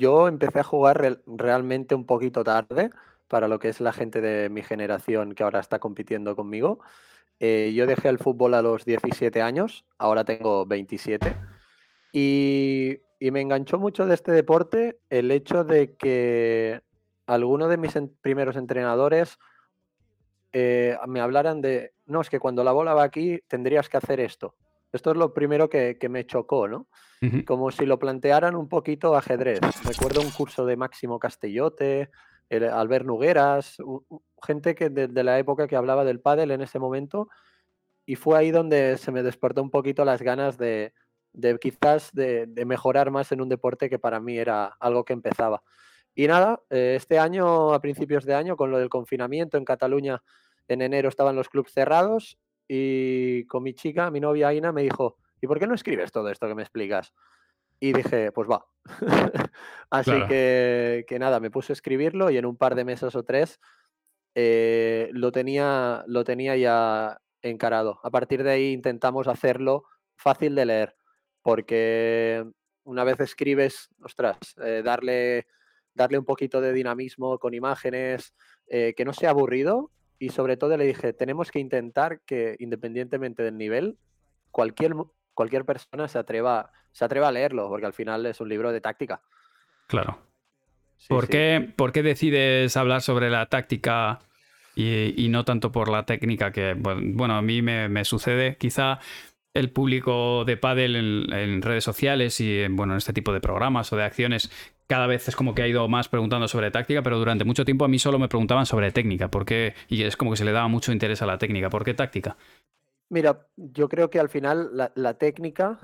yo empecé a jugar realmente un poquito tarde para lo que es la gente de mi generación que ahora está compitiendo conmigo. Eh, yo dejé el fútbol a los 17 años, ahora tengo 27. Y, me enganchó mucho de este deporte el hecho de que algunos de mis primeros entrenadores eh, me hablaran de, no, es que cuando la bola va aquí tendrías que hacer esto. Esto es lo primero que, me chocó, ¿no? Como si lo plantearan un poquito ajedrez. Recuerdo un curso de Máximo Castellote, Albert Nugueras, gente que de, la época que hablaba del pádel en ese momento, y fue ahí donde se me despertó un poquito las ganas de, quizás de, mejorar más en un deporte que para mí era algo que empezaba. Y nada, eh, este año, a principios de año, con lo del confinamiento en Cataluña, en enero estaban los clubes cerrados y con mi chica, mi novia Aina, me dijo, ¿y por qué no escribes todo esto que me explicas? Y dije, pues va. Así que, nada, me puse a escribirlo y en un par de meses o tres eh, lo, tenía, lo tenía ya encarado. A partir de ahí intentamos hacerlo fácil de leer, porque una vez escribes, ostras, eh, darle, darle un poquito de dinamismo con imágenes, eh, que no sea aburrido y sobre todo le dije, tenemos que intentar que independientemente del nivel, cualquier cualquier persona se atreva, se atreva a leerlo, porque al final es un libro de táctica. Claro. ¿Por, Qué, ¿Por, Qué, decides hablar sobre la táctica y, no tanto por la técnica que, bueno, a mí me, sucede? Quizá el público de pádel en, redes sociales y en, bueno, en este tipo de programas o de acciones cada vez es como que ha ido más preguntando sobre táctica, pero durante mucho tiempo a mí solo me preguntaban sobre técnica, ¿por qué? Y es como que se le daba mucho interés a la técnica, ¿por qué táctica? Mira, yo creo que al final la, técnica,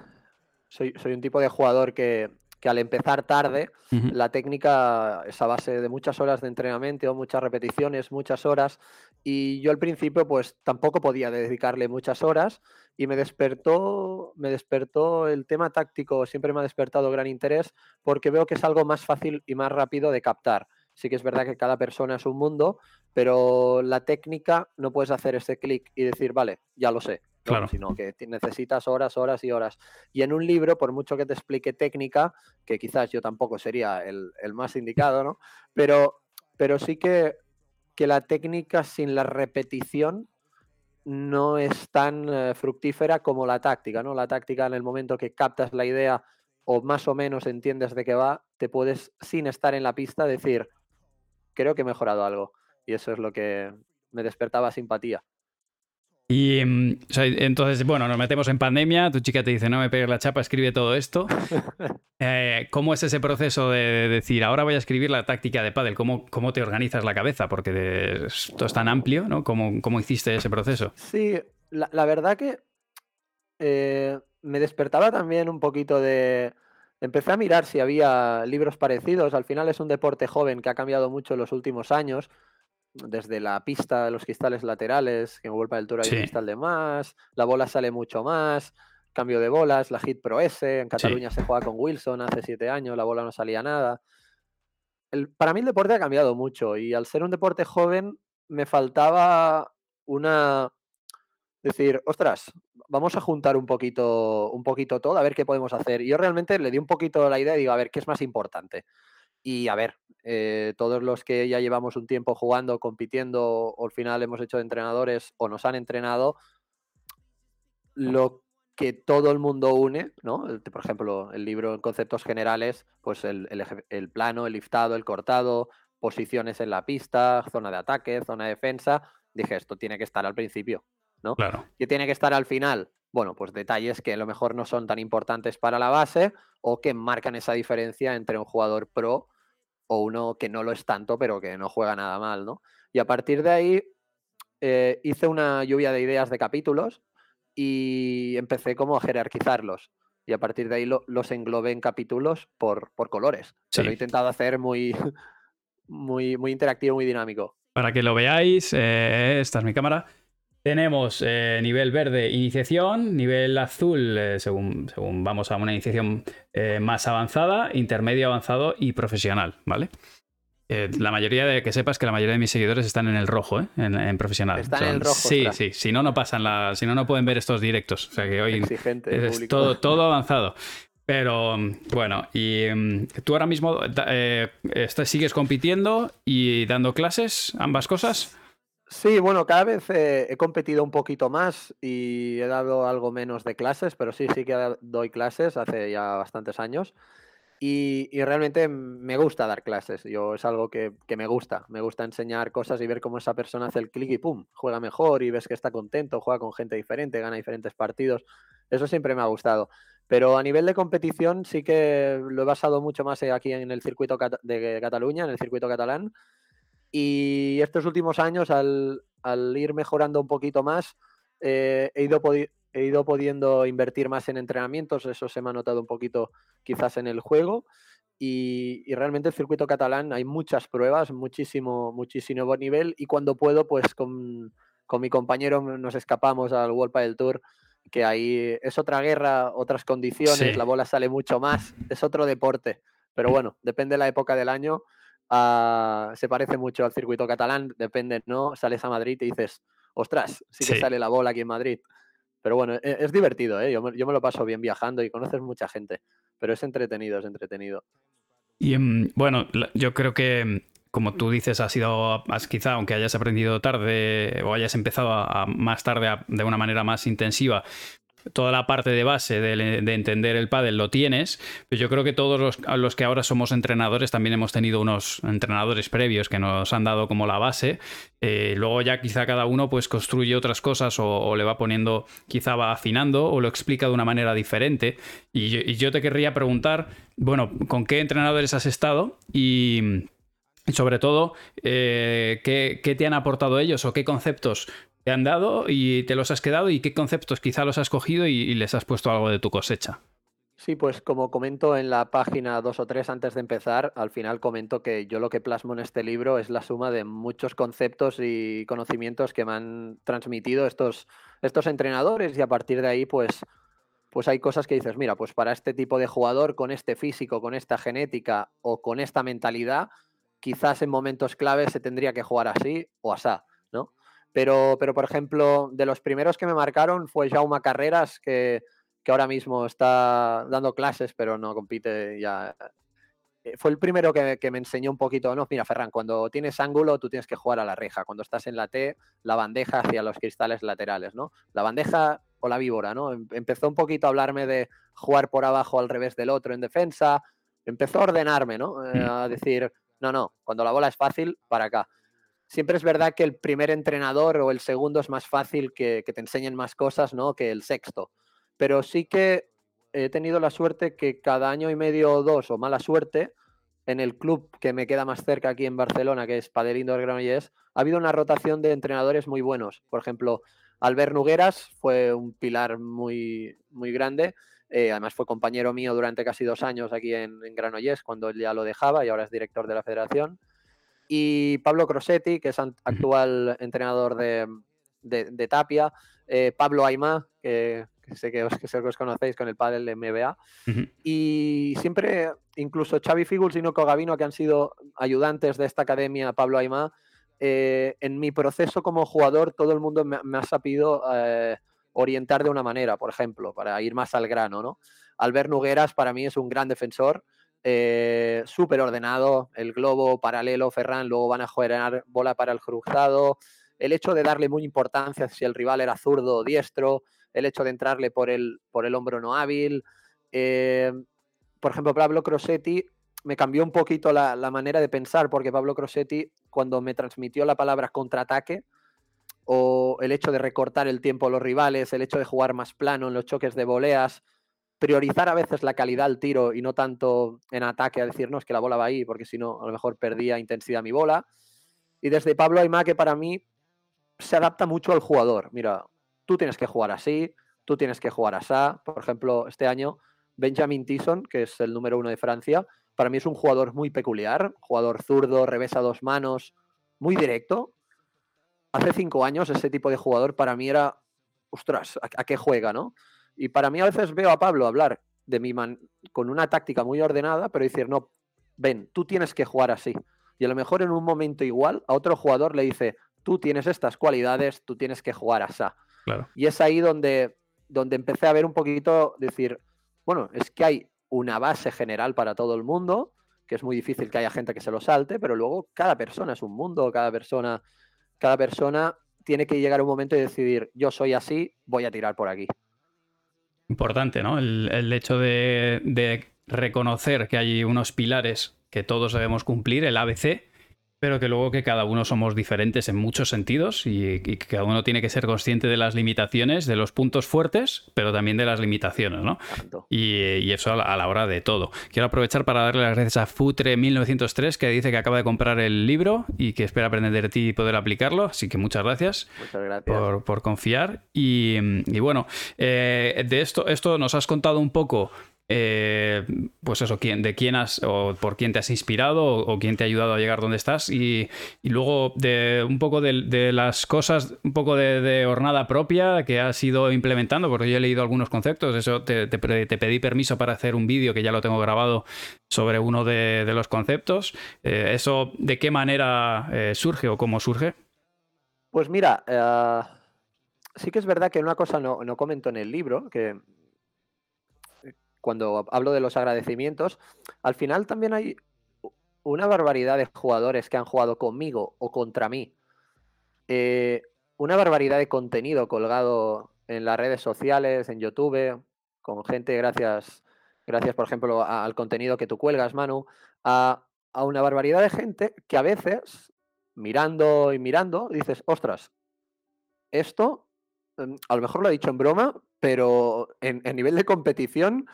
soy, soy, un tipo de jugador que, al empezar tarde, la técnica es a base de muchas horas de entrenamiento, muchas repeticiones, muchas horas, y yo al principio pues tampoco podía dedicarle muchas horas y me despertó, me despertó el tema táctico, siempre me ha despertado gran interés porque veo que es algo más fácil y más rápido de captar. Sí que es verdad que cada persona es un mundo, pero la técnica no puedes hacer ese clic y decir, vale, ya lo sé. Claro. Sino que necesitas horas, horas y horas. Y en un libro, por mucho que te explique técnica, que quizás yo tampoco sería el, más indicado, ¿no? Pero, pero sí que, que la técnica sin la repetición no es tan eh, fructífera como la táctica, ¿no? La táctica en el momento que captas la idea o más o menos entiendes de qué va, te puedes, sin estar en la pista, decir, creo que he mejorado algo. Y eso es lo que me despertaba simpatía. Y mm, entonces, bueno, nos metemos en pandemia, tu chica te dice, no me pegues la chapa, escribe todo esto. Eh, ¿Cómo es ese proceso de decir, ahora voy a escribir la táctica de pádel? ¿Cómo, ¿Cómo te organizas la cabeza? Porque esto es tan amplio, ¿no? ¿Cómo, cómo hiciste ese proceso? Sí, la, verdad que eh, me despertaba también un poquito de... Empecé a mirar si había libros parecidos. Al final es un deporte joven que ha cambiado mucho en los últimos años desde la pista de los cristales laterales, que en World del Tour hay un cristal de más, la bola sale mucho más, cambio de bolas, la Hit Pro S, en Cataluña se juega con Wilson hace siete años, la bola no salía nada. El, para mí el deporte ha cambiado mucho y al ser un deporte joven me faltaba una... Decir, ostras, vamos a juntar un poquito, un poquito todo, a ver qué podemos hacer. Y yo realmente le di un poquito la idea y digo, a ver, ¿qué es más importante? Y a ver, eh, todos los que ya llevamos un tiempo jugando, compitiendo, o al final hemos hecho de entrenadores o nos han entrenado, lo que todo el mundo une, ¿no? Por ejemplo, el libro en conceptos generales, pues el, plano, el liftado, el cortado, posiciones en la pista, zona de ataque, zona de defensa. Dije, esto tiene que estar al principio, ¿no? Claro. ¿Qué tiene que estar al final? Bueno, pues detalles que a lo mejor no son tan importantes para la base o que marcan esa diferencia entre un jugador pro o uno que no lo es tanto, pero que no juega nada mal, ¿no? Y a partir de ahí eh, hice una lluvia de ideas de capítulos y empecé como a jerarquizarlos. Y a partir de ahí los englobé en capítulos por, por colores. Se lo he intentado hacer muy, muy, muy interactivo, muy dinámico. Para que lo veáis, eh, esta es mi cámara. Tenemos eh, nivel verde, iniciación, nivel azul, eh, según, según, vamos a una iniciación eh, más avanzada, intermedio avanzado y profesional, ¿vale? la mayoría de que sepas que la mayoría de mis seguidores están en el rojo, ¿eh? en, profesional. Están en el rojo. Sí, sí. Si no, no pasan la. Si no, no pueden ver estos directos. O sea que hoy es todo, todo avanzado. Pero bueno, y em, tú ahora mismo eh, sigues compitiendo y dando clases, ambas cosas. Sí, bueno, cada vez he competido un poquito más y he dado algo menos de clases, pero sí, sí que doy clases hace ya bastantes años. Y, realmente me gusta dar clases. Yo es algo que, me gusta. Me gusta enseñar cosas y ver cómo esa persona hace el clic y pum, juega mejor y ves que está contento, juega con gente diferente, gana diferentes partidos. Eso siempre me ha gustado. Pero a nivel de competición sí que lo he basado mucho más aquí en el circuito de Cataluña, en el circuito catalán. Y estos últimos años, al, ir mejorando un poquito más, eh, he, ido he ido pudiendo invertir más en entrenamientos. Eso se me ha notado un poquito quizás en el juego. Y, realmente el circuito catalán hay muchas pruebas, muchísimo, muchísimo buen nivel. Y cuando puedo, pues con, con mi compañero nos escapamos al World del Tour que ahí es otra guerra, otras condiciones, la bola sale mucho más, es otro deporte. Pero bueno, depende de la época del año. Ah, se parece mucho al circuito catalán, depende, ¿no? Sales a Madrid y dices, ostras, sí que sale la bola aquí en Madrid. Pero bueno, e, es, divertido, ¿eh? Yo me, yo me, lo paso bien viajando y conoces mucha gente, pero es entretenido, es entretenido. Y mm, bueno, yo creo que como tú dices, ha sido, quizá, aunque hayas aprendido tarde o hayas empezado a, más tarde de una manera más intensiva, toda la parte de base de, entender el pádel lo tienes, pero yo creo que todos los, que ahora somos entrenadores también hemos tenido unos entrenadores previos que nos han dado como la base. Eh, luego ya quizá cada uno pues construye otras cosas o, le va poniendo, quizá va afinando o lo explica de una manera diferente. Y yo te querría preguntar, bueno, ¿con qué entrenadores has estado? Y sobre todo, eh, ¿qué, te han aportado ellos o qué conceptos te han dado y te los has quedado y qué conceptos quizá los has cogido y, les has puesto algo de tu cosecha. Sí, pues como comento en la página dos o tres antes de empezar, al final comento que yo lo que plasmo en este libro es la suma de muchos conceptos y conocimientos que me han transmitido estos, estos entrenadores y a partir de ahí pues, pues hay cosas que dices, mira, pues para este tipo de jugador, con este físico, con esta genética o con esta mentalidad, quizás en momentos claves se tendría que jugar así o asá. Pero, pero por ejemplo, de los primeros que me marcaron fue Jaume Carreras, que, que ahora mismo está dando clases, pero no compite ya. Eh, fue el primero que, que, me enseñó un poquito, no, mira, Ferran, cuando tienes ángulo tú tienes que jugar a la reja, cuando estás en la T, la bandeja hacia los cristales laterales, ¿no? La bandeja o la víbora, ¿no? Em, empezó un poquito a hablarme de jugar por abajo al revés del otro en defensa, empezó a ordenarme, ¿no? Eh, mm. a decir, no, no, cuando la bola es fácil, para acá. Siempre es verdad que el primer entrenador o el segundo es más fácil que, te enseñen más cosas, ¿no? Que el sexto. Pero sí que he tenido la suerte que cada año y medio o dos, o mala suerte, en el club que me queda más cerca aquí en Barcelona, que es Padel Indoor Granollers, ha habido una rotación de entrenadores muy buenos. Por ejemplo, Albert Nugueras fue un pilar muy, muy grande eh, además fue compañero mío durante casi dos años aquí en, Granollers, cuando él ya lo dejaba y ahora es director de la federación. Y Pablo Crosetti, que es actual entrenador de, Tapia. Eh, Pablo Aymá, que, sé que os, que os conocéis con el padre de MBA. Y siempre, incluso Xavi Figuls y Noco Gavino, que han sido ayudantes de esta academia, Pablo Aymá, eh, en mi proceso como jugador, todo el mundo me, ha sabido orientar de una manera, por ejemplo, para ir más al grano, ¿no? Albert Nugueras para mí es un gran defensor, eh, súper ordenado, el globo paralelo, Ferran, luego van a jugar bola para el cruzado, el hecho de darle muy importancia si el rival era zurdo o diestro, el hecho de entrarle por el, por el hombro no hábil. Eh, por ejemplo, Pablo Crosetti me cambió un poquito la, la, manera de pensar, porque Pablo Crosetti, cuando me transmitió la palabra contraataque, o el hecho de recortar el tiempo a los rivales, el hecho de jugar más plano en los choques de voleas, priorizar a veces la calidad al tiro y no tanto en ataque a decirnos que la bola va ahí, porque si no, a lo mejor perdía intensidad mi bola. Y desde Pablo Aymá, que para mí se adapta mucho al jugador. Mira, tú tienes que jugar así, tú tienes que jugar así. Por ejemplo, este año, Benjamin Tyson, que es el número uno de Francia, para mí es un jugador muy peculiar, jugador zurdo, revés a dos manos, muy directo, hace cinco años ese tipo de jugador para mí era, ostras, ¿a, qué juega, no? Y para mí a veces veo a Pablo hablar de mi man con una táctica muy ordenada, pero decir, no, ven, tú tienes que jugar así. Y a lo mejor en un momento igual a otro jugador le dice, tú tienes estas cualidades, tú tienes que jugar así. Claro. Y es ahí donde, donde empecé a ver un poquito, decir, bueno, es que hay una base general para todo el mundo, que es muy difícil que haya gente que se lo salte, pero luego cada persona es un mundo, cada persona, cada persona tiene que llegar un momento y decidir, yo soy así, voy a tirar por aquí. Importante, ¿no? El, hecho de, de reconocer que hay unos pilares que todos debemos cumplir, el ABC, pero que luego que cada uno somos diferentes en muchos sentidos y, que cada uno tiene que ser consciente de las limitaciones, de los puntos fuertes, pero también de las limitaciones, ¿no? Y, eso a la, hora de todo. Quiero aprovechar para darle las gracias a Futre1903 que dice que acaba de comprar el libro y que espera aprender de ti y poder aplicarlo, así que muchas gracias, muchas gracias. Por, confiar. Y, bueno, eh, de esto, esto nos has contado un poco eh, pues eso, de quién has o por quién te has inspirado o, quién te ha ayudado a llegar donde estás y, luego de un poco de, las cosas, un poco de, hornada propia que has ido implementando, porque yo he leído algunos conceptos, eso te, pedí permiso para hacer un vídeo que ya lo tengo grabado sobre uno de, los conceptos. Eh, ¿Eso de qué manera eh, surge o cómo surge? Pues mira, sí que es verdad que una cosa no, no comento en el libro, que cuando hablo de los agradecimientos, al final también hay una barbaridad de jugadores que han jugado conmigo o contra mí. Eh, una barbaridad de contenido colgado en las redes sociales, en YouTube, con gente, gracias, gracias por ejemplo al contenido que tú cuelgas, Manu, a, una barbaridad de gente que a veces, mirando y mirando, dices, ostras, esto mm, a lo mejor lo he dicho en broma, pero en, en nivel de competición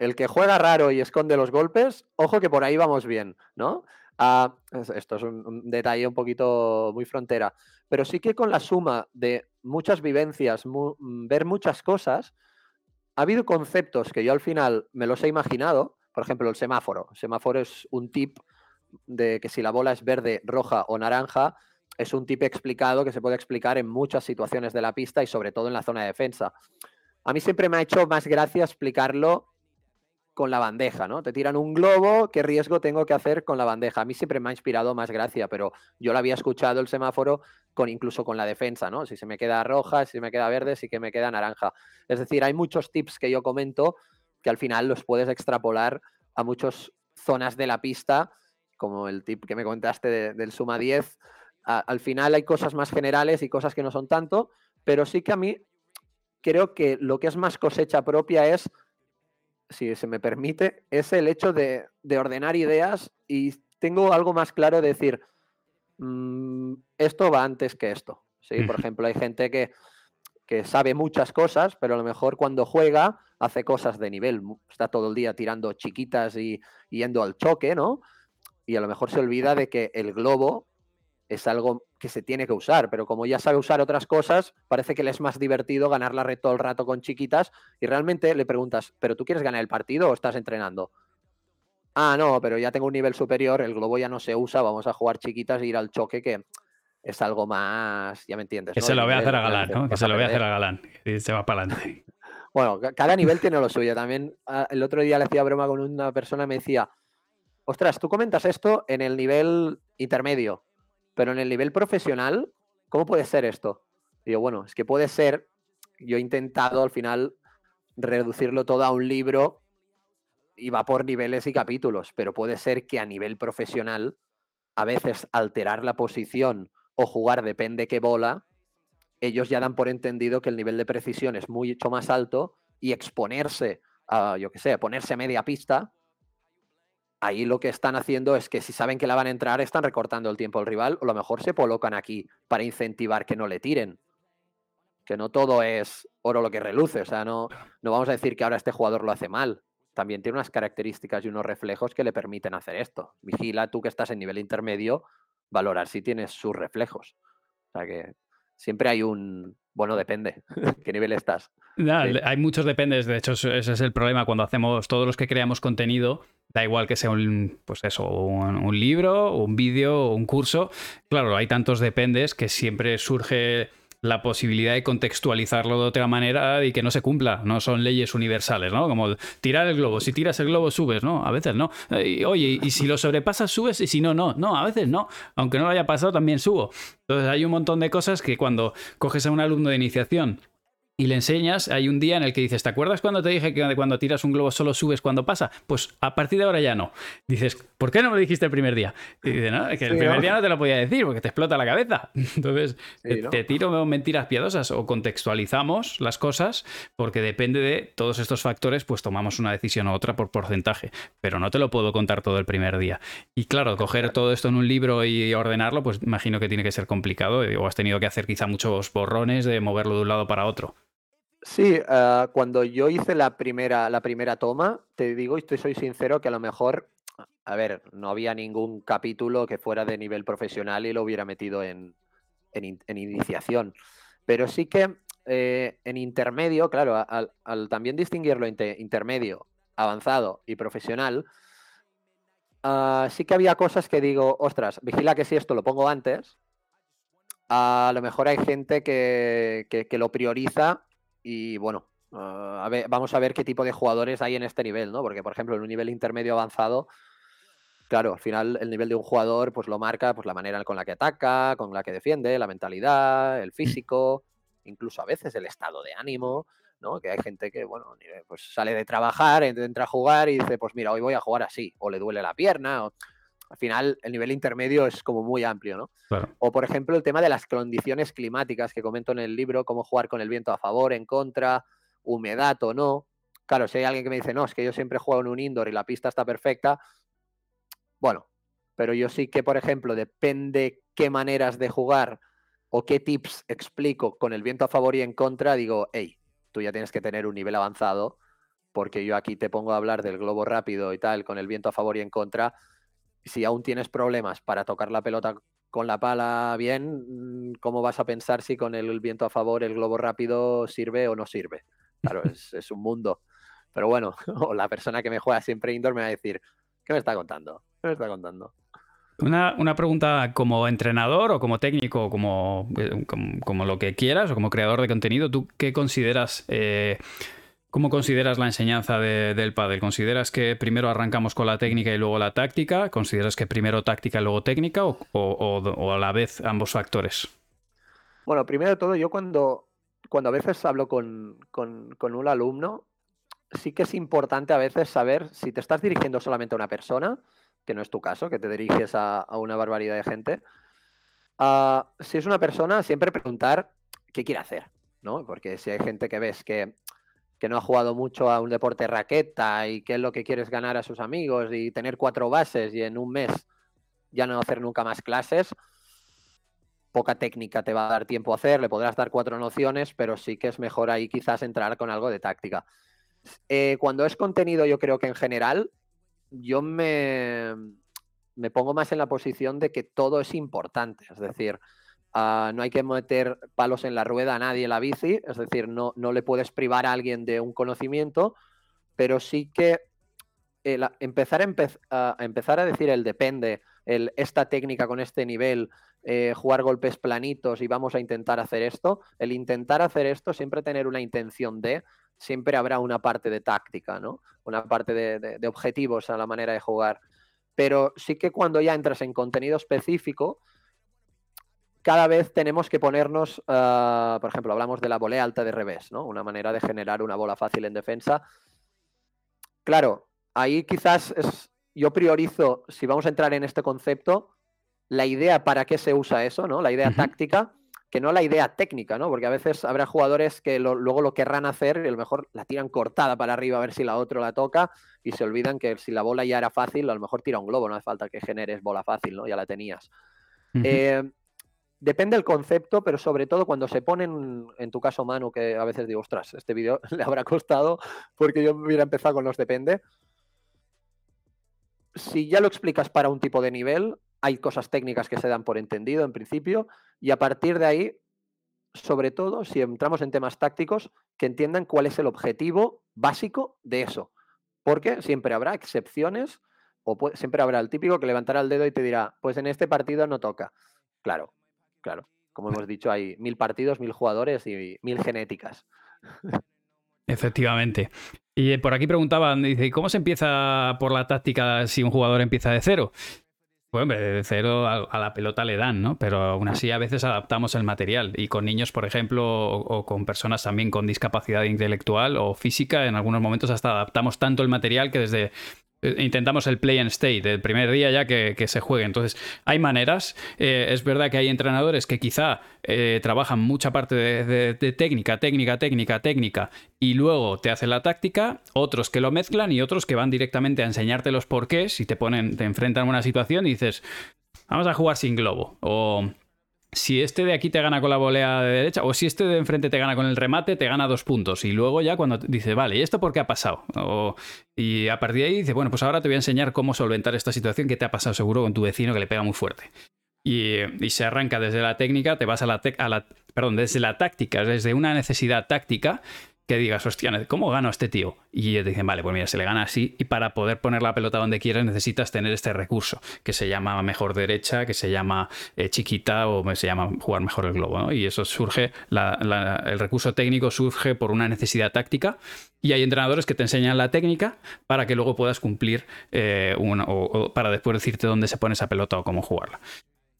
el que juega raro y esconde los golpes, ojo que por ahí vamos bien, ¿no? Ah, esto es un, detalle un poquito muy frontera, pero sí que con la suma de muchas vivencias, mm, ver muchas cosas, ha habido conceptos que yo al final me los he imaginado, por ejemplo, el semáforo. El semáforo es un tip de que si la bola es verde, roja o naranja, es un tip explicado que se puede explicar en muchas situaciones de la pista y sobre todo en la zona de defensa. A mí siempre me ha hecho más gracia explicarlo con la bandeja, ¿no? Te tiran un globo, ¿qué riesgo tengo que hacer con la bandeja? A mí siempre me ha inspirado más gracia, pero yo lo había escuchado el semáforo con incluso con la defensa, ¿no? Si se me queda roja, si me queda verde, si que me queda naranja. Es decir, hay muchos tips que yo comento que al final los puedes extrapolar a muchas zonas de la pista, como el tip que me comentaste del suma 10. al final hay cosas más generales y cosas que no son tanto, pero sí que a mí creo que lo que es más cosecha propia es si se me permite, es el hecho de, ordenar ideas y tengo algo más claro de decir, mm, esto va antes que esto. ¿sí? Por ejemplo, hay gente que, que sabe muchas cosas, pero a lo mejor cuando juega hace cosas de nivel, está todo el día tirando chiquitas y yendo al choque, ¿no? Y a lo mejor se olvida de que el globo es algo que se tiene que usar, pero como ya sabe usar otras cosas, parece que le es más divertido ganar la red todo el rato con chiquitas y realmente le preguntas, ¿pero tú quieres ganar el partido o estás entrenando? Ah, no, pero ya tengo un nivel superior, el globo ya no se usa, vamos a jugar chiquitas e ir al choque que es algo más, ya me entiendes. Que se lo voy a hacer a Galán, ¿no? Que se lo voy a hacer a Galán y se va para adelante. Bueno, cada nivel tiene lo suyo. También ah, el otro día le hacía broma con una persona y me decía, ostras, tú comentas esto en el nivel intermedio pero en el nivel profesional, ¿cómo puede ser esto? Y yo, bueno, es que puede ser, yo he intentado al final reducirlo todo a un libro y va por niveles y capítulos, pero puede ser que a nivel profesional, a veces alterar la posición o jugar depende qué bola, ellos ya dan por entendido que el nivel de precisión es mucho más alto y exponerse a, yo qué sé, ponerse a media pista ahí lo que están haciendo es que si saben que la van a entrar, están recortando el tiempo al rival, o a lo mejor se colocan aquí para incentivar que no le tiren. Que no todo es oro lo que reluce. O sea, no, no vamos a decir que ahora este jugador lo hace mal. También tiene unas características y unos reflejos que le permiten hacer esto. Vigila tú que estás en nivel intermedio, valorar si tienes sus reflejos. O sea que siempre hay un, bueno, depende. ¿Qué nivel estás? Hay muchos dependes. De hecho, ese es el problema cuando hacemos todos los que creamos contenido. Da igual que sea un, pues eso, un, libro, un vídeo, un curso. Claro, hay tantos dependes que siempre surge la posibilidad de contextualizarlo de otra manera y que no se cumpla. No son leyes universales, ¿no? Como tirar el globo. Si tiras el globo, subes, ¿no? A veces no. oye, y si lo sobrepasas, subes, y si no, no. No, a veces no. Aunque no lo haya pasado, también subo. Entonces hay un montón de cosas que cuando coges a un alumno de iniciación y le enseñas, hay un día en el que dices, ¿te acuerdas cuando te dije que cuando tiras un globo solo subes cuando pasa? Pues a partir de ahora ya no. Dices, ¿por qué no me lo dijiste el primer día? Y dice, no, es que el primer día no te lo podía decir porque te explota la cabeza. Entonces, te, tiro mentiras piadosas o contextualizamos las cosas porque depende de todos estos factores, pues tomamos una decisión u otra por porcentaje. Pero no te lo puedo contar todo el primer día. Y claro, coger todo esto en un libro y ordenarlo, pues imagino que tiene que ser complicado o has tenido que hacer quizá muchos borrones de moverlo de un lado para otro. Sí, ah, cuando yo hice la primera, la primera toma, te digo y soy sincero que a lo mejor, a ver, no había ningún capítulo que fuera de nivel profesional y lo hubiera metido en, iniciación. Pero sí que eh, en intermedio, claro, al, también distinguirlo entre intermedio, avanzado y profesional, ah, sí que había cosas que digo, ostras, vigila que si esto lo pongo antes, a lo mejor hay gente que, que lo prioriza y bueno, ah, a ver, vamos a ver qué tipo de jugadores hay en este nivel, ¿no? Porque, por ejemplo, en un nivel intermedio avanzado, claro, al final el nivel de un jugador pues lo marca pues la manera con la que ataca, con la que defiende, la mentalidad, el físico, incluso a veces el estado de ánimo, ¿no? Que hay gente que, bueno, pues sale de trabajar, entra a jugar y dice, pues mira, hoy voy a jugar así, o le duele la pierna, o al final el nivel intermedio es como muy amplio, ¿no? O por ejemplo el tema de las condiciones climáticas que comento en el libro, cómo jugar con el viento a favor, en contra, humedad o no. Claro, si hay alguien que me dice, no, es que yo siempre juego en un indoor y la pista está perfecta, bueno, pero yo sí que, por ejemplo, depende qué maneras de jugar o qué tips explico con el viento a favor y en contra, digo, hey, tú ya tienes que tener un nivel avanzado, porque yo aquí te pongo a hablar del globo rápido y tal, con el viento a favor y en contra, si aún tienes problemas para tocar la pelota con la pala bien, mm, ¿cómo vas a pensar si con el viento a favor el globo rápido sirve o no sirve? Claro, es, un mundo. Pero bueno, o la persona que me juega siempre indoor me va a decir, ¿qué me está contando? ¿Qué me está contando? Una, pregunta como entrenador o como técnico, como, eh, como, como, lo que quieras, o como creador de contenido, ¿tú qué consideras eh, ¿Cómo consideras la enseñanza del pádel? ¿Consideras que primero arrancamos con la técnica y luego la táctica? ¿Consideras que primero táctica y luego técnica o, a la vez ambos factores? Bueno, primero de todo, yo cuando, cuando a veces hablo con, un alumno, sí que es importante a veces saber si te estás dirigiendo solamente a una persona, que no es tu caso, que te diriges a, una barbaridad de gente. Ah, si es una persona, siempre preguntar qué quiere hacer, ¿no? Porque si hay gente que ves que que no ha jugado mucho a un deporte raqueta y qué es lo que quieres ganar a sus amigos y tener cuatro bases y en un mes ya no hacer nunca más clases, poca técnica te va a dar tiempo a hacer, le podrás dar cuatro nociones, pero sí que es mejor ahí quizás entrar con algo de táctica. Eh, cuando es contenido, yo creo que en general, yo me, me pongo más en la posición de que todo es importante, es decir, Ah, no hay que meter palos en la rueda a nadie en la bici, es decir, no, no le puedes privar a alguien de un conocimiento, pero sí que empezar, a, empezar a decir el depende, el esta técnica con este nivel, eh, jugar golpes planitos y vamos a intentar hacer esto, el intentar hacer esto, siempre tener una intención de, siempre habrá una parte de táctica, ¿no? Una parte de objetivos a la manera de jugar. Pero sí que cuando ya entras en contenido específico, cada vez tenemos que ponernos, ah, por ejemplo, hablamos de la volea alta de revés, ¿no? Una manera de generar una bola fácil en defensa. Claro, ahí quizás es, yo priorizo, si vamos a entrar en este concepto, la idea para qué se usa eso, ¿no? La idea táctica, que no la idea técnica, ¿no? Porque a veces habrá jugadores que luego lo querrán hacer y a lo mejor la tiran cortada para arriba a ver si la otra la toca y se olvidan que si la bola ya era fácil, a lo mejor tira un globo, no hace falta que generes bola fácil, ¿no? Ya la tenías depende del concepto, pero sobre todo cuando se ponen, en tu caso, Manu, que a veces digo, ostras, este vídeo le habrá costado porque yo hubiera empezado con los depende. Si ya lo explicas para un tipo de nivel, hay cosas técnicas que se dan por entendido en principio, y a partir de ahí, sobre todo, si entramos en temas tácticos, que entiendan cuál es el objetivo básico de eso. Porque siempre habrá excepciones, o siempre habrá el típico que levantará el dedo y te dirá, pues en este partido no toca. Claro, Claro, como hemos dicho, hay mil partidos, mil jugadores y mil genéticas. Efectivamente. Y eh, por aquí preguntaban, dice, ¿cómo se empieza por la táctica si un jugador empieza de cero? Pues hombre, de cero a, la pelota le dan, ¿no? Pero aún así a veces adaptamos el material. Y con niños, por ejemplo, o, con personas también con discapacidad intelectual o física, en algunos momentos hasta adaptamos tanto el material que desde intentamos el play and stay del primer día ya que, se juegue. Entonces, hay maneras. Eh, es verdad que hay entrenadores que quizá eh, trabajan mucha parte de, técnica, técnica, técnica, técnica, y luego te hacen la táctica. Otros que lo mezclan y otros que van directamente a enseñarte los porqués y te ponen, te enfrentan a una situación y dices, vamos a jugar sin globo. O si este de aquí te gana con la volea de derecha, o si este de enfrente te gana con el remate, te gana dos puntos. Y luego ya cuando dice, vale, ¿y esto por qué ha pasado? y a partir de ahí dice, bueno, pues ahora te voy a enseñar cómo solventar esta situación que te ha pasado seguro con tu vecino que le pega muy fuerte. Y, se arranca desde la técnica, te vas a la, a la, perdón, desde la táctica, desde una necesidad táctica que digas, hostia, ¿cómo gano a este tío? Y ellos dicen, vale, pues mira, se le gana así y para poder poner la pelota donde quieras necesitas tener este recurso que se llama mejor derecha, que se llama eh, chiquita o se llama jugar mejor el globo. Y eso surge, el recurso técnico surge por una necesidad táctica y hay entrenadores que te enseñan la técnica para que luego puedas cumplir eh, o, para después decirte dónde se pone esa pelota o cómo jugarla.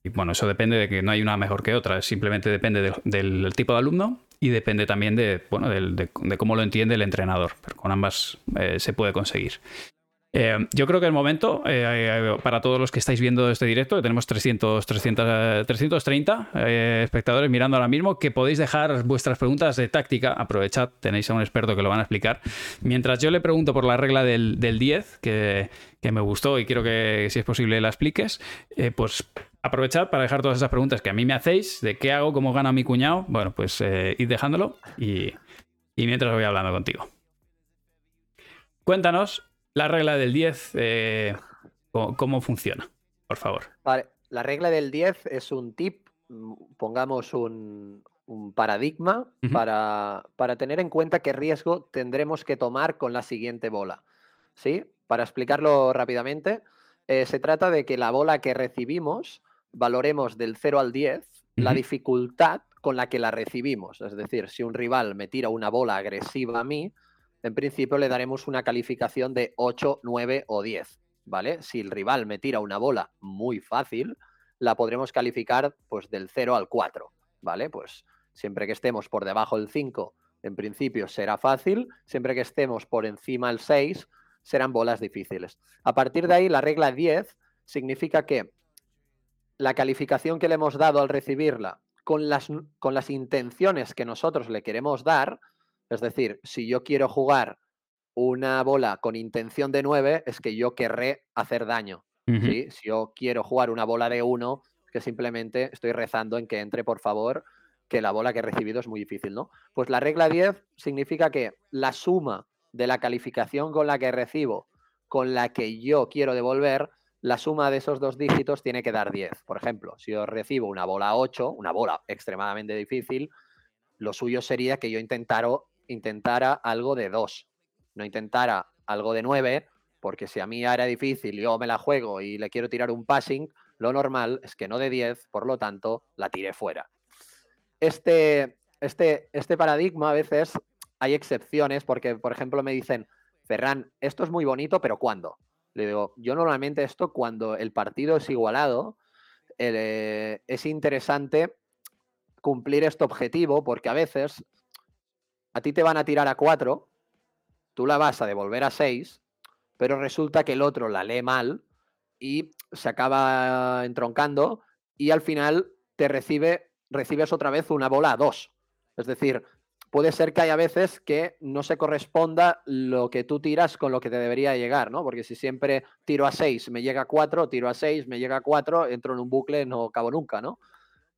Y bueno, eso depende de que no hay una mejor que otra, simplemente depende del tipo de alumno y depende también de, bueno, de, cómo lo entiende el entrenador, pero con ambas eh, se puede conseguir. Eh, yo creo que el momento, eh, para todos los que estáis viendo este directo, que tenemos 300, 300 330 espectadores mirando ahora mismo, que podéis dejar vuestras preguntas de táctica, aprovechad, tenéis a un experto que lo van a explicar. Mientras yo le pregunto por la regla del, del 10, que, que, me gustó y quiero que si es posible la expliques, pues aprovechad para dejar todas esas preguntas que a mí me hacéis, de qué hago, cómo gana mi cuñado. Bueno, pues eh, id dejándolo y, mientras voy hablando contigo. Cuéntanos la regla del 10, eh, cómo, funciona, por favor. Vale, la regla del 10 es un tip, pongamos un, paradigma para, para, tener en cuenta qué riesgo tendremos que tomar con la siguiente bola. ¿Sí? Para explicarlo rápidamente, eh, se trata de que la bola que recibimos valoremos del 0 al 10 la dificultad con la que la recibimos. Es decir, si un rival me tira una bola agresiva a mí, en principio le daremos una calificación de 8, 9 o 10. ¿Vale? Si el rival me tira una bola muy fácil, la podremos calificar pues del 0 al 4. ¿Vale? Pues siempre que estemos por debajo del 5, en principio será fácil. Siempre que estemos por encima del 6, serán bolas difíciles. A partir de ahí, la regla 10 significa que la calificación que le hemos dado al recibirla con las, con las intenciones que nosotros le queremos dar, es decir, si yo quiero jugar una bola con intención de 9, es que yo querré hacer daño. Si yo quiero jugar una bola de 1, que simplemente estoy rezando en que entre, por favor, que la bola que he recibido es muy difícil, ¿no? Pues la regla 10 significa que la suma de la calificación con la que recibo, con la que yo quiero devolver, la suma de esos dos dígitos tiene que dar 10. Por ejemplo, si yo recibo una bola 8, una bola extremadamente difícil, lo suyo sería que yo intentara, algo de 2, no intentara algo de 9, porque si a mí era difícil, yo me la juego y le quiero tirar un passing, lo normal es que no de 10, por lo tanto, la tire fuera. Este, este, este paradigma a veces hay excepciones, porque, por ejemplo, me dicen, Ferran, esto es muy bonito, pero ¿cuándo? Le digo, yo normalmente esto cuando el partido es igualado, eh, es interesante cumplir este objetivo porque a veces a ti te van a tirar a 4, tú la vas a devolver a 6, pero resulta que el otro la lee mal y se acaba entroncando y al final te recibe, recibes otra vez una bola a 2. Es decir, puede ser que haya veces que no se corresponda lo que tú tiras con lo que te debería llegar, ¿no? Porque si siempre tiro a 6, me llega a 4, tiro a 6, me llega a 4, entro en un bucle, no acabo nunca, ¿no?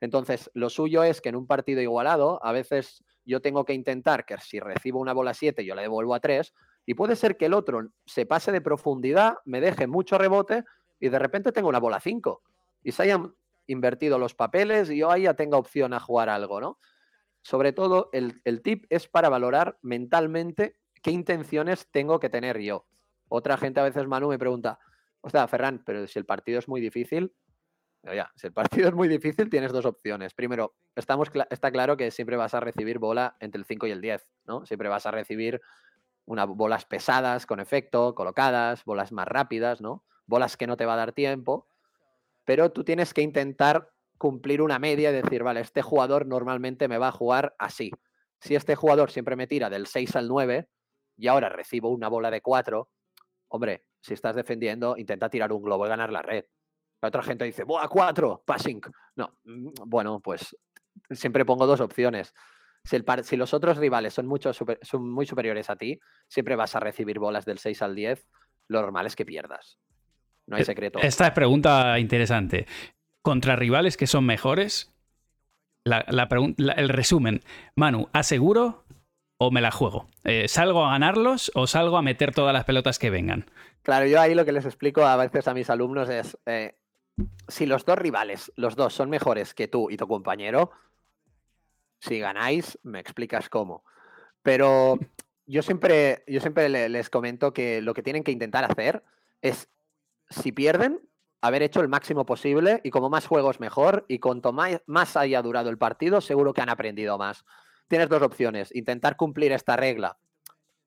Entonces, lo suyo es que en un partido igualado, a veces yo tengo que intentar que si recibo una bola 7, yo la devuelvo a 3, y puede ser que el otro se pase de profundidad, me deje mucho rebote, y de repente tengo una bola 5. Y se hayan invertido los papeles y yo ahí ya tenga opción a jugar algo, ¿no? Sobre todo, el, tip es para valorar mentalmente qué intenciones tengo que tener yo. Otra gente a veces, Manu, me pregunta, o sea, Ferran, pero si el partido es muy difícil, ya, si el partido es muy difícil, tienes dos opciones. Primero, estamos está claro que siempre vas a recibir bola entre el 5 y el 10, ¿no? Siempre vas a recibir una, bolas pesadas, con efecto, colocadas, bolas más rápidas, ¿no? Bolas que no te va a dar tiempo. pero tú tienes que intentar cumplir una media y decir, vale, este jugador normalmente me va a jugar así. Si este jugador siempre me tira del 6 al 9 y ahora recibo una bola de 4, hombre, si estás defendiendo, intenta tirar un globo y ganar la red. La otra gente dice, ¡buah, 4! Passing. No, mm, bueno, pues siempre pongo dos opciones. Si, el si los otros rivales son, mucho son muy superiores a ti, siempre vas a recibir bolas del 6 al 10. Lo normal es que pierdas. No hay eh, secreto. Esta es pregunta interesante. Contra rivales que son mejores, la, el resumen, Manu, ¿aseguro o me la juego? Eh, ¿Salgo a ganarlos o salgo a meter todas las pelotas que vengan? Claro, yo ahí lo que les explico a veces a mis alumnos es, eh, si los dos rivales, los dos son mejores que tú y tu compañero, si ganáis, me explicas cómo. Pero yo siempre, yo siempre les comento que lo que tienen que intentar hacer es, si pierden, haber hecho el máximo posible y como más juegos mejor y cuanto más, haya durado el partido, seguro que han aprendido más. Tienes dos opciones, intentar cumplir esta regla,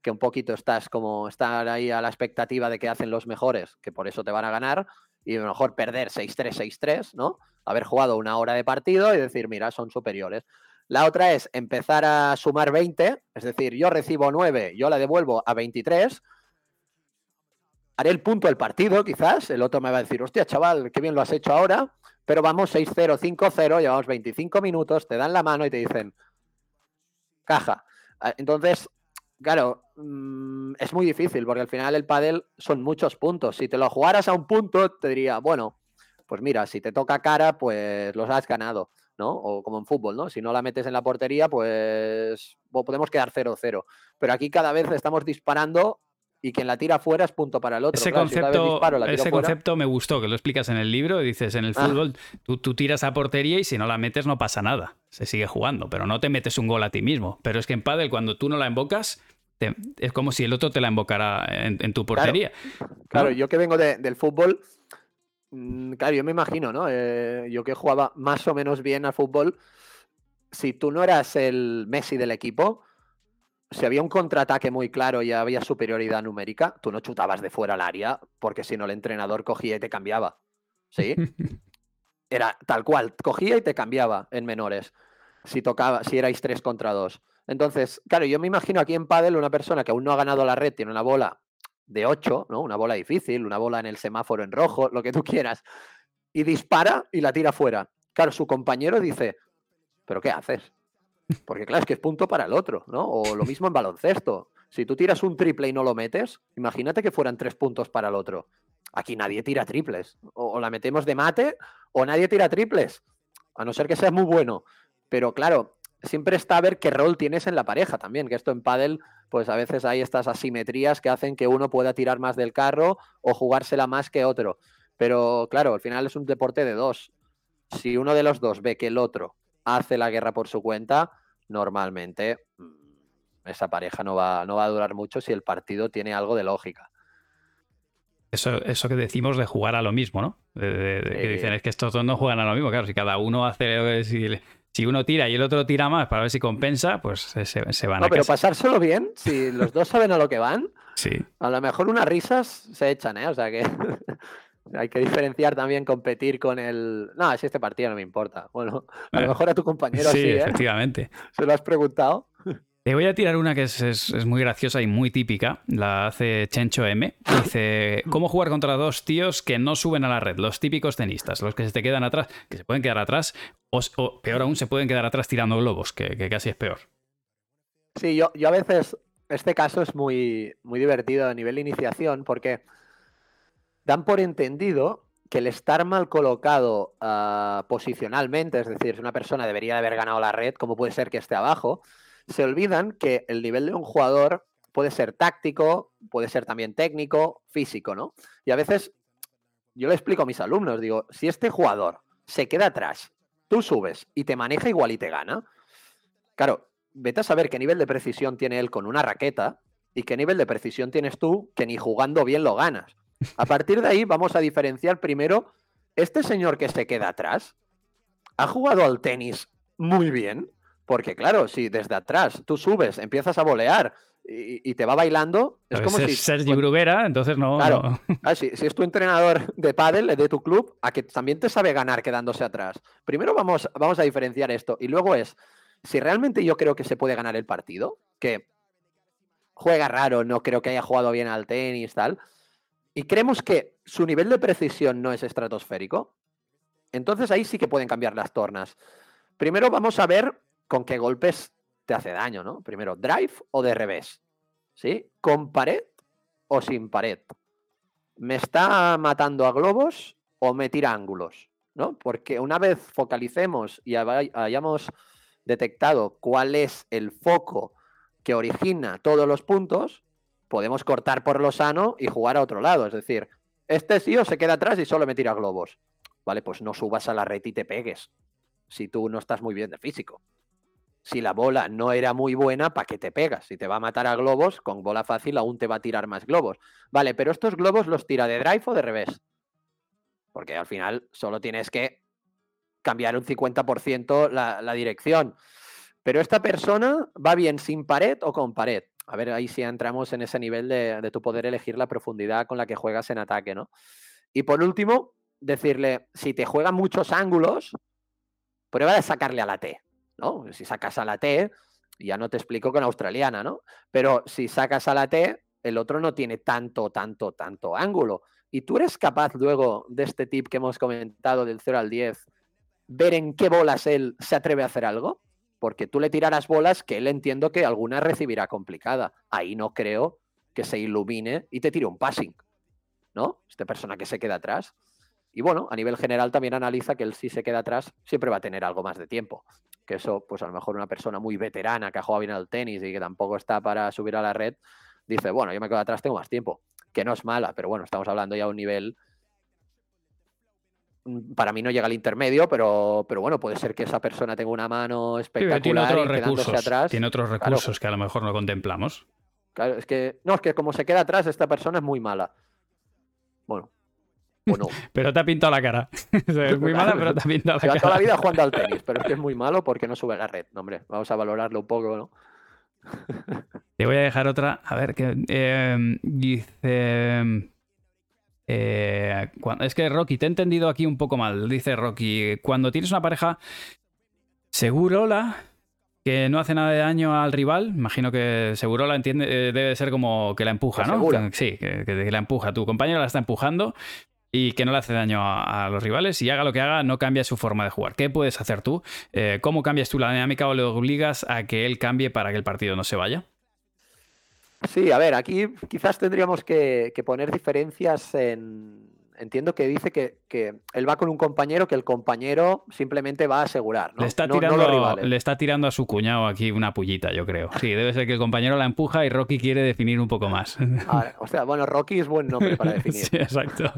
que un poquito estás como estar ahí a la expectativa de que hacen los mejores, que por eso te van a ganar, y a lo mejor perder 6-3, 6-3, ¿no? Haber jugado una hora de partido y decir, mira, son superiores. La otra es empezar a sumar 20, es decir, yo recibo 9, yo la devuelvo a 23. Haré el punto del partido, quizás. El otro me va a decir, hostia, chaval, qué bien lo has hecho ahora. Pero vamos 6-0, 5-0, llevamos 25 minutos, te dan la mano y te dicen, caja. Ah, entonces, claro, mm, es muy difícil porque al final el pádel son muchos puntos. Si te lo jugaras a un punto, te diría, bueno, pues mira, si te toca cara, pues los has ganado. ¿no? O como en fútbol, ¿no? Si no la metes en la portería, pues podemos quedar 0-0. Pero aquí cada vez estamos disparando y quien la tira fuera es punto para el otro. Ese, concepto, ese concepto me gustó, que lo explicas en el libro. Dices, en el ah. fútbol tú, tiras a portería y si no la metes no pasa nada. Se sigue jugando, pero no te metes un gol a ti mismo. Pero es que en pádel, cuando tú no la invocas, es como si el otro te la invocara en, tu portería. Claro, yo que vengo del fútbol, Mm, claro, yo me imagino, ¿no? Eh, yo que jugaba más o menos bien al fútbol, si tú no eras el Messi del equipo, si había un contraataque muy claro y había superioridad numérica, tú no chutabas de fuera al área, porque si no el entrenador cogía y te cambiaba. ¿Sí? Era tal cual, cogía y te cambiaba en menores. Si tocaba, si erais tres contra dos. Entonces, claro, yo me imagino aquí en Padel una persona que aún no ha ganado la red, tiene una bola de 8, ¿no? Una bola difícil, una bola en el semáforo en rojo, lo que tú quieras, y dispara y la tira fuera. Claro, su compañero dice, ¿pero qué haces? Porque claro, es que es punto para el otro, ¿no? O lo mismo en baloncesto. Si tú tiras un triple y no lo metes, imagínate que fueran tres puntos para el otro. Aquí nadie tira triples. O, la metemos de mate o nadie tira triples. A no ser que sea muy bueno. Pero claro, siempre está a ver qué rol tienes en la pareja también, que esto en pádel pues a veces hay estas asimetrías que hacen que uno pueda tirar más del carro o jugársela más que otro. Pero claro, al final es un deporte de dos. Si uno de los dos ve que el otro hace la guerra por su cuenta, normalmente mm, esa pareja no va, no va a durar mucho si el partido tiene algo de lógica. Eso, eso que decimos de jugar a lo mismo, ¿no? De, que dicen es que estos dos no juegan a lo mismo. Claro, si cada uno hace. Si, si uno tira y el otro tira más para ver si compensa, pues se, se van no, a pero pasárselo bien, si los dos saben a lo que van, sí. a lo mejor unas risas se echan, ¿eh? O sea que hay que diferenciar también competir con el... No, si este partido no me importa. Bueno, a lo mejor a tu compañero sí, sí ¿eh? efectivamente. ¿Se lo has preguntado? Te voy a tirar una que es, muy graciosa y muy típica. La hace Chencho M. Dice: ¿Cómo jugar contra dos tíos que no suben a la red? Los típicos tenistas, los que se te quedan atrás, que se pueden quedar atrás, o, peor aún, se pueden quedar atrás tirando globos, que, casi es peor. Sí, yo, yo a veces. Este caso es muy, muy divertido a nivel de iniciación porque dan por entendido que el estar mal colocado ah, posicionalmente, es decir, si una persona debería haber ganado la red, ¿cómo puede ser que esté abajo? se olvidan que el nivel de un jugador puede ser táctico, puede ser también técnico, físico, ¿no? Y a veces yo le explico a mis alumnos, digo, si este jugador se queda atrás, tú subes y te maneja igual y te gana, claro, vete a saber qué nivel de precisión tiene él con una raqueta y qué nivel de precisión tienes tú que ni jugando bien lo ganas. A partir de ahí vamos a diferenciar primero, este señor que se queda atrás, ¿ha jugado al tenis muy bien? Porque claro, si desde atrás tú subes, empiezas a volear y, te va bailando, es como si... Sergi Bruguera, entonces no... Claro, si, es tu entrenador de pádel, de tu club, a que también te sabe ganar quedándose atrás. Primero vamos, vamos a diferenciar esto y luego es, si realmente yo creo que se puede ganar el partido, que juega raro, no creo que haya jugado bien al tenis, tal, y creemos que su nivel de precisión no es estratosférico, entonces ahí sí que pueden cambiar las tornas. Primero vamos a ver con qué golpes te hace daño, ¿no? Primero, drive o de revés, ¿sí? ¿Con pared o sin pared? ¿Me está matando a globos o me tira ángulos? ¿No? Porque una vez focalicemos y hayamos detectado cuál es el foco que origina todos los puntos, podemos cortar por lo sano y jugar a otro lado. Es decir, este tío se queda atrás y solo me tira globos. Vale, pues no subas a la red y te pegues. Si tú no estás muy bien de físico. Si la bola no era muy buena, ¿para qué te pegas? Si te va a matar a globos, con bola fácil aún te va a tirar más globos. Vale, pero estos globos los tira de drive o de revés. Porque al final solo tienes que cambiar un 50% la, la dirección. Pero esta persona va bien sin pared o con pared. A ver, ahí sí entramos en ese nivel de, tu poder elegir la profundidad con la que juegas en ataque, ¿no? Y por último, decirle, si te juegan muchos ángulos, prueba de sacarle a la T, ¿no? Si sacas a la T, ya no te explico con australiana, ¿no? Pero si sacas a la T, el otro no tiene tanto, tanto, tanto ángulo. Y tú eres capaz luego de este tip que hemos comentado del 0 al 10, ver en qué bolas él se atreve a hacer algo porque tú le tirarás bolas que él entiendo que alguna recibirá complicada. Ahí no creo que se ilumine y te tire un passing, ¿no? Esta persona que se queda atrás. Y bueno, a nivel general también analiza que él si se queda atrás siempre va a tener algo más de tiempo. Que eso, pues a lo mejor una persona muy veterana que ha jugado bien al tenis y que tampoco está para subir a la red, dice, bueno, yo me quedo atrás, tengo más tiempo. Que no es mala, pero bueno, estamos hablando ya de un nivel para mí no llega al intermedio, pero, pero bueno, puede ser que esa persona tenga una mano espectacular tiene otros recursos, atrás. Tiene otros recursos que a lo mejor no contemplamos. Claro, es que. No, es que como se queda atrás, esta persona es muy mala. Bueno. Pero te ha pintado la cara. es muy mala, pero te ha pintado la cara. toda la vida jugando al tenis, pero es que es muy malo porque no sube la red. No, hombre, vamos a valorarlo un poco, ¿no? Te voy a dejar otra. A ver, que eh, dice. Eh, es que Rocky, te he entendido aquí un poco mal. Dice Rocky, cuando tienes una pareja, Segurola, que no hace nada de daño al rival, imagino que Segurola entiende, eh, debe ser como que la empuja, ¿no? Sí, que, la empuja. Tu compañero la está empujando y que no le hace daño a, los rivales y haga lo que haga, no cambia su forma de jugar. ¿Qué puedes hacer tú? Eh, ¿Cómo cambias tú la dinámica o le obligas a que él cambie para que el partido no se vaya? Sí, a ver, aquí quizás tendríamos que, poner diferencias en... Entiendo que dice que, él va con un compañero que el compañero simplemente va a asegurar. ¿no? Le, está tirando, le está tirando a su cuñado aquí una pullita, yo creo. Sí, debe ser que el compañero la empuja y Rocky quiere definir un poco más. o sea, bueno, Rocky es buen nombre para definir. sí, exacto.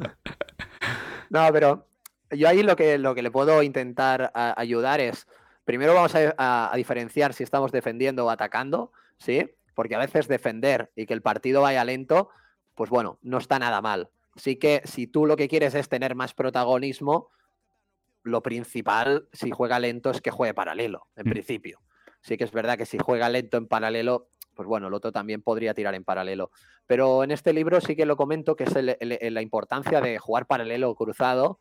no, pero yo ahí lo que, lo que le puedo intentar ayudar es, primero vamos a, a diferenciar si estamos defendiendo o atacando, ¿sí? Porque a veces defender y que el partido vaya lento, pues bueno, no está nada mal. Así que si tú lo que quieres es tener más protagonismo, lo principal, si juega lento, es que juegue paralelo, en mm. principio. Sí que es verdad que si juega lento en paralelo, pues bueno, el otro también podría tirar en paralelo. Pero en este libro sí que lo comento, que es la importancia de jugar paralelo o cruzado,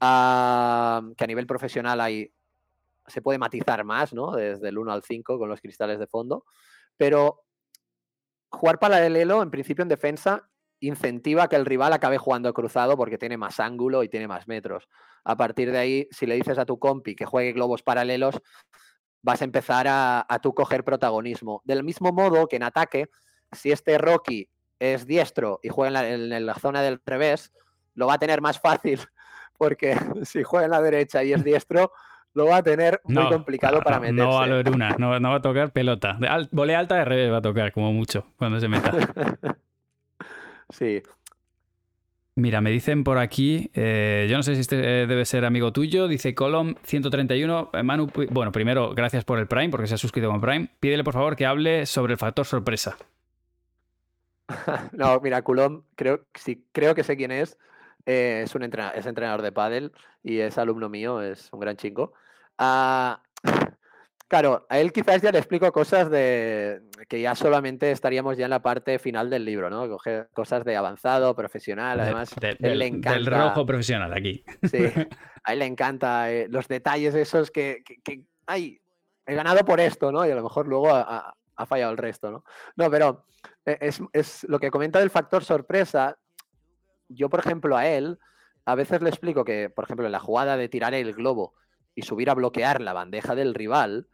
que a nivel profesional hay, se puede matizar más, ¿no? Desde el 1 al 5 con los cristales de fondo. Pero jugar paralelo, en principio en defensa, incentiva que el rival acabe jugando cruzado porque tiene más ángulo y tiene más metros. A partir de ahí, si le dices a tu compi que juegue globos paralelos, vas a empezar a, tú coger protagonismo. Del mismo modo que en ataque, si este Rocky es diestro y juega en la, zona del revés, lo va a tener más fácil porque si juega en la derecha y es diestro, lo va a tener muy complicado para meterse. No va a haber una, no, va a tocar pelota. volea alta de revés va a tocar, como mucho, cuando se meta. sí. Mira, me dicen por aquí, eh, yo no sé si este eh, debe ser amigo tuyo, dice Colom 131, eh, Manu, bueno, primero, gracias por el Prime, porque se ha suscrito con Prime. Pídele por favor que hable sobre el factor sorpresa. no, mira, Colom, creo, sí, creo que sé quién es. es un entrenador, es entrenador de pádel y es alumno mío, es un gran chico. Ah, Claro, a él quizás ya le explico cosas de que ya solamente estaríamos ya en la parte final del libro, ¿no? Coger cosas de avanzado, profesional, además él le encanta... del rojo profesional aquí. Sí, a él le encanta eh, los detalles esos que, que, ay, he ganado por esto, ¿no? Y a lo mejor luego ha, fallado el resto, ¿no? No, pero eh, es, es, lo que comenta del factor sorpresa. Yo, por ejemplo, a él, a veces le explico que, por ejemplo, en la jugada de tirar el globo y subir a bloquear la bandeja del rival,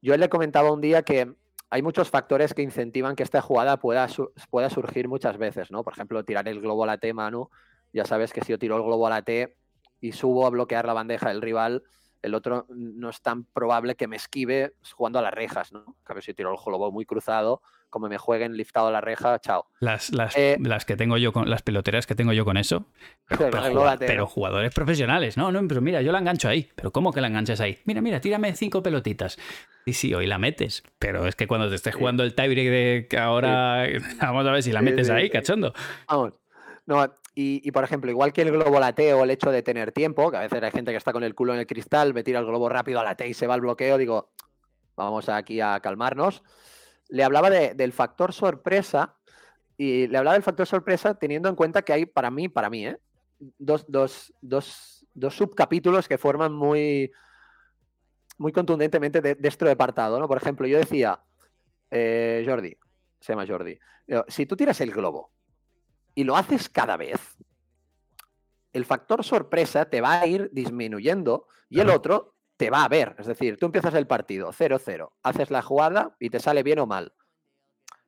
yo le comentaba un día que hay muchos factores que incentivan que esta jugada pueda, pueda surgir muchas veces, ¿no? Por ejemplo, tirar el globo a la T, Manu. Ya sabes que si yo tiro el globo a la T y subo a bloquear la bandeja del rival, el otro no es tan probable que me esquive jugando a las rejas, ¿no? A ver si tiro el globo muy cruzado, como me jueguen liftado a la reja, chao. Las, las, eh, las, que tengo yo con las peloteras que tengo yo con eso. Pero, jugadores profesionales, no, no, pero mira, yo la engancho ahí. Pero ¿cómo que la enganchas ahí? Mira, mira, tírame cinco pelotitas. Y sí, hoy la metes. Pero es que cuando te estés jugando el tiebreak de que ahora vamos a ver si la metes ahí, cachondo. Vamos. No, y, por ejemplo, igual que el globo lateo, el hecho de tener tiempo, que a veces hay gente que está con el culo en el cristal, me tira el globo rápido a la T y se va al bloqueo, digo, vamos aquí a calmarnos le hablaba del factor sorpresa y le hablaba del factor sorpresa teniendo en cuenta que hay para mí, para mí, ¿eh? dos, subcapítulos que forman muy, muy contundentemente de, de este apartado. ¿no? Por ejemplo, yo decía, eh, Jordi, se llama Jordi, si tú tiras el globo y lo haces cada vez, el factor sorpresa te va a ir disminuyendo y el otro te va a ver. Es decir, tú empiezas el partido 0-0, haces la jugada y te sale bien o mal.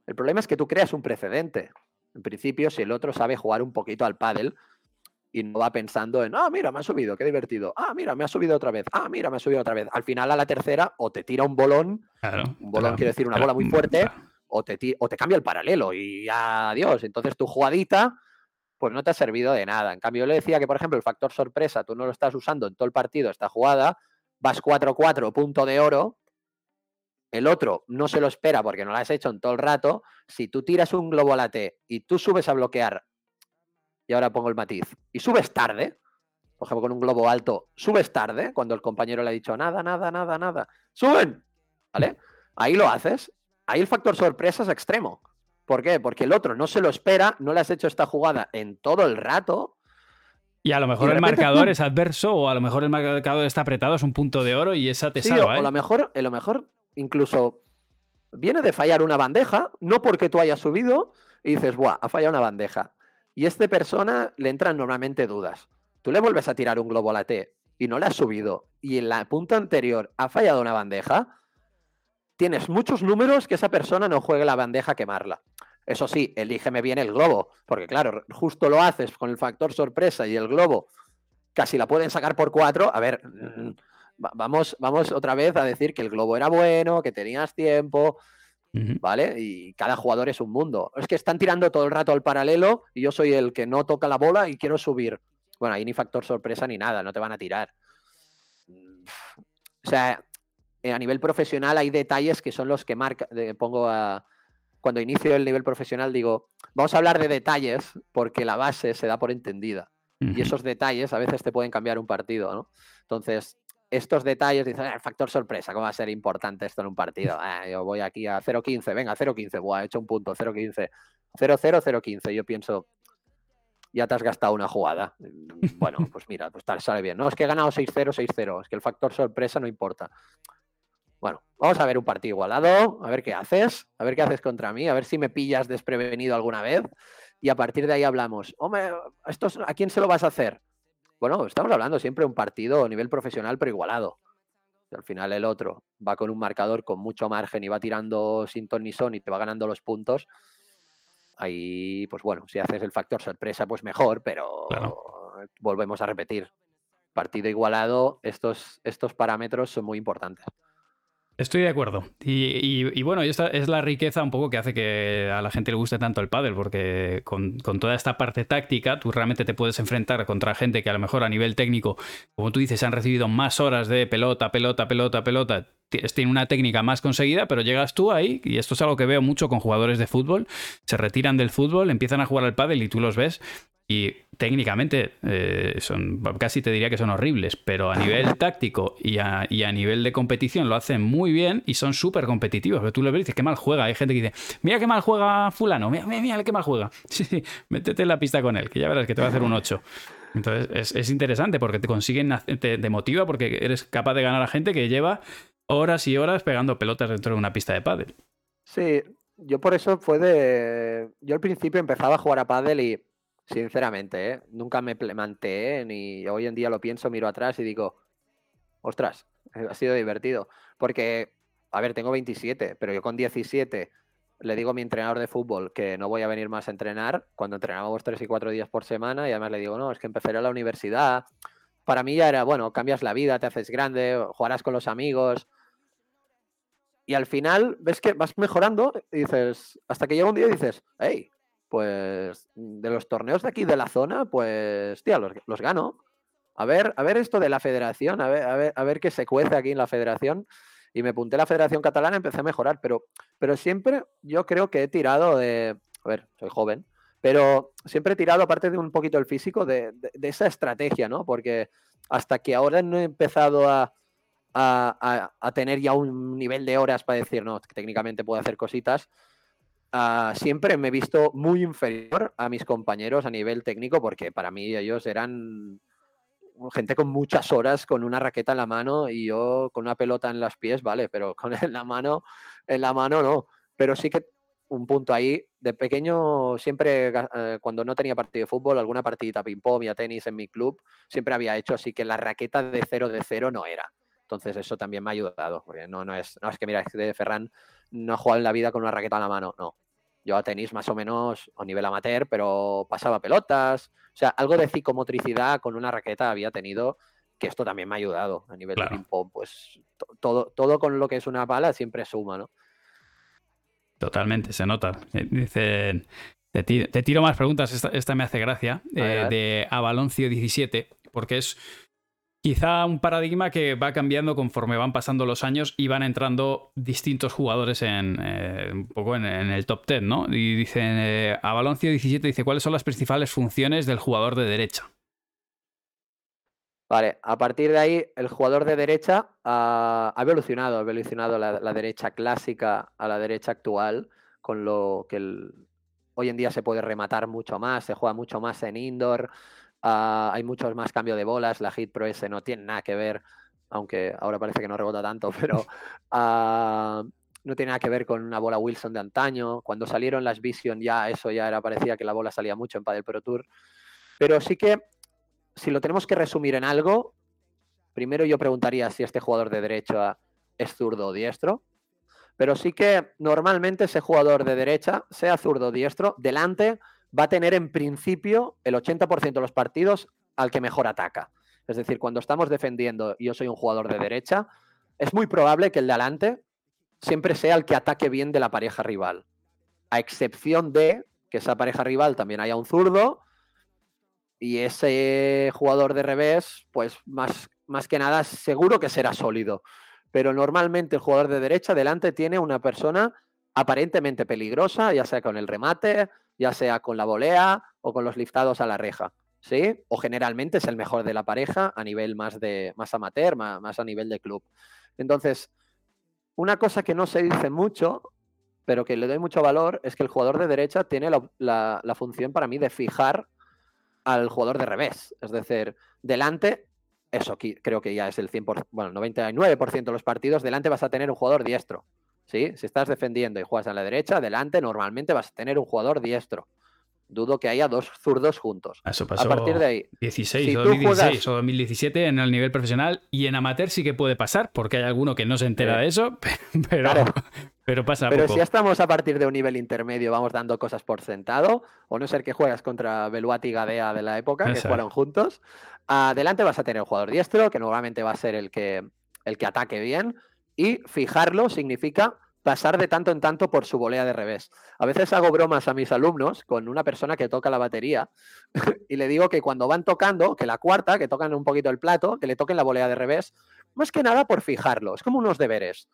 El problema es que tú creas un precedente. En principio, si el otro sabe jugar un poquito al pádel y no va pensando en, ah, mira, me ha subido, qué divertido. Ah, mira, me ha subido otra vez. Ah, mira, me ha subido otra vez. Al final, a la tercera, o te tira un bolón, un bolón quiere decir una bola muy fuerte, o te, o te cambia el paralelo y adiós. Entonces tu jugadita, pues no te ha servido de nada. En cambio, yo le decía que, por ejemplo, el factor sorpresa, tú no lo estás usando en todo el partido, esta jugada, vas 4-4, punto de oro, el otro no se lo espera porque no lo has hecho en todo el rato, si tú tiras un globo a la T y tú subes a bloquear, y ahora pongo el matiz, y subes tarde, por ejemplo con un globo alto, subes tarde, cuando el compañero le ha dicho nada, nada, nada, nada, suben, ¿vale? Ahí lo haces, ahí el factor sorpresa es extremo. ¿Por qué? Porque el otro no se lo espera, no le has hecho esta jugada en todo el rato, y a lo mejor el marcador es adverso o a lo mejor el marcador está apretado, es un punto de oro y esa te sí, salva. O, a lo mejor, a lo mejor incluso viene de fallar una bandeja, no porque tú hayas subido y dices, ¡buah! Ha fallado una bandeja. Y a esta persona le entran normalmente dudas. Tú le vuelves a tirar un globo a la T y no le has subido y en la punta anterior ha fallado una bandeja, tienes muchos números que esa persona no juegue la bandeja a quemarla. Eso sí, elígeme bien el globo, porque claro, justo lo haces con el factor sorpresa y el globo casi la pueden sacar por cuatro. A ver, mm, vamos, vamos otra vez a decir que el globo era bueno, que tenías tiempo, ¿vale? Y cada jugador es un mundo. Es que están tirando todo el rato al paralelo y yo soy el que no toca la bola y quiero subir. Bueno, ahí ni factor sorpresa ni nada, no te van a tirar. O sea, a nivel profesional hay detalles que son los que marca, pongo a, cuando inicio el nivel profesional digo, vamos a hablar de detalles porque la base se da por entendida. Y esos detalles a veces te pueden cambiar un partido, ¿no? Entonces, estos detalles, dicen, el ah, factor sorpresa, ¿cómo va a ser importante esto en un partido? Ah, yo voy aquí a 0-15, venga, 0-15, buah, he hecho un punto, 0-15, 0-0, 0-15. Yo pienso, ya te has gastado una jugada. Bueno, pues mira, pues tal, sale bien. No, es que he ganado 6-0, 6-0, es que el factor sorpresa no importa. Bueno, vamos a ver un partido igualado, a ver qué haces, a ver qué haces contra mí, a ver si me pillas desprevenido alguna vez y a partir de ahí hablamos. Hombre, ¿a quién se lo vas a hacer? Bueno, estamos hablando siempre de un partido a nivel profesional pero igualado. al final el otro va con un marcador con mucho margen y va tirando sin ton ni son y te va ganando los puntos. Ahí, pues bueno, si haces el factor sorpresa, pues mejor, pero volvemos a repetir. Partido igualado, estos, estos parámetros son muy importantes. Estoy de acuerdo. Y, bueno, esta es la riqueza un poco que hace que a la gente le guste tanto el pádel, porque con, toda esta parte táctica, tú realmente te puedes enfrentar contra gente que a lo mejor a nivel técnico, como tú dices, han recibido más horas de pelota, pelota, pelota, pelota, tiene una técnica más conseguida, pero llegas tú ahí, y esto es algo que veo mucho con jugadores de fútbol, se retiran del fútbol, empiezan a jugar al pádel y tú los ves y técnicamente eh, son casi te diría que son horribles, pero a nivel táctico y a, nivel de competición lo hacen muy bien y son súper competitivos. Pero tú le ves y dices, qué mal juega. Hay gente que dice, mira qué mal juega fulano, mira, mira, qué mal juega. Sí, métete en la pista con él, que ya verás que te va a hacer un 8. Entonces es, interesante porque te consiguen, te, motiva porque eres capaz de ganar a gente que lleva horas y horas pegando pelotas dentro de una pista de pádel. Sí, yo por eso fue de... Yo al principio empezaba a jugar a pádel y Sinceramente, ¿eh? nunca me planteé, ni hoy en día lo pienso, miro atrás y digo, ostras, ha sido divertido. Porque, a ver, tengo 27, pero yo con 17 le digo a mi entrenador de fútbol que no voy a venir más a entrenar cuando entrenábamos tres y cuatro días por semana y además le digo, no, es que empezaré a la universidad. Para mí ya era, bueno, cambias la vida, te haces grande, jugarás con los amigos. Y al final ves que vas mejorando y dices, hasta que llega un día y dices, hey, pues de los torneos de aquí de la zona, pues, tía, los, los gano. A ver, a ver esto de la federación, a ver, a ver, a ver qué se cuece aquí en la federación. Y me apunté a la Federación Catalana, empecé a mejorar, pero, pero siempre yo creo que he tirado de. A ver, soy joven, pero siempre he tirado, aparte de un poquito el físico, de, esa estrategia, ¿no? Porque hasta que ahora no he empezado a, a, a, tener ya un nivel de horas para decir, no, técnicamente puedo hacer cositas, Ah, siempre me he visto muy inferior a mis compañeros a nivel técnico porque para mí ellos eran gente con muchas horas con una raqueta en la mano y yo con una pelota en los pies, vale, pero con en la mano, en la mano no. Pero sí que un punto ahí, de pequeño siempre eh, cuando no tenía partido de fútbol, alguna partidita ping-pong y a tenis en mi club, siempre había hecho así que la raqueta de cero de cero no era. Entonces eso también me ha ayudado, porque no, no, es, no es que mira, de Ferran no ha jugado en la vida con una raqueta en la mano, no. Yo a tenis más o menos a nivel amateur, pero pasaba pelotas. O sea, algo de psicomotricidad con una raqueta había tenido, que esto también me ha ayudado a nivel de ping-pong. Pues todo, todo con lo que es una pala siempre suma, ¿no? Totalmente, se nota. Eh, dicen, te tiro, más preguntas, esta, me hace gracia, eh, de Avaloncio 17, porque es quizá un paradigma que va cambiando conforme van pasando los años y van entrando distintos jugadores en eh, un poco en, el top 10, ¿no? Y dicen, eh, a Baloncio 17 dice, ¿cuáles son las principales funciones del jugador de derecha? Vale, a partir de ahí el jugador de derecha ha, evolucionado, ha evolucionado la, derecha clásica a la derecha actual, con lo que hoy en día se puede rematar mucho más, se juega mucho más en indoor, Ah, hay muchos más cambios de bolas. La Hit Pro S no tiene nada que ver, aunque ahora parece que no rebota tanto, pero ah, no tiene nada que ver con una bola Wilson de antaño. Cuando salieron las Vision ya eso ya era parecía que la bola salía mucho en Padel Pro Tour. Pero sí que si lo tenemos que resumir en algo, primero yo preguntaría si este jugador de derecha es zurdo o diestro. Pero sí que normalmente ese jugador de derecha, sea zurdo o diestro, delante va a tener en principio el 80% de los partidos al que mejor ataca. Es decir, cuando estamos defendiendo y yo soy un jugador de derecha, es muy probable que el de adelante siempre sea el que ataque bien de la pareja rival. A excepción de que esa pareja rival también haya un zurdo y ese jugador de revés, pues más, más que nada seguro que será sólido. Pero normalmente el jugador de derecha delante tiene una persona aparentemente peligrosa, ya sea con el remate, ya sea con la volea o con los liftados a la reja. ¿Sí? O generalmente es el mejor de la pareja a nivel más de más amateur, más, a nivel de club. Entonces, una cosa que no se dice mucho, pero que le doy mucho valor, es que el jugador de derecha tiene la, función para mí de fijar al jugador de revés. Es decir, delante, eso creo que ya es el 100%, bueno, 99% de los partidos, delante vas a tener un jugador diestro. ¿Sí? Si estás defendiendo y juegas a la derecha, adelante normalmente vas a tener un jugador diestro. Dudo que haya dos zurdos juntos. Eso pasó a partir de ahí. 16 o 2016 o 2017 en el nivel profesional y en amateur sí que puede pasar, porque hay alguno que no se entera de eso, pero, pero pasa Pero si ya estamos a partir de un nivel intermedio, vamos dando cosas por sentado, o no ser que juegas contra Beluati y Gadea de la época, que jugaron juntos, adelante vas a tener un jugador diestro, que normalmente va a ser el que, el que ataque bien, y fijarlo significa pasar de tanto en tanto por su volea de revés. A veces hago bromas a mis alumnos con una persona que toca la batería y le digo que cuando van tocando, que la cuarta, que tocan un poquito el plato, que le toquen la volea de revés, más que nada por fijarlo, es como unos deberes.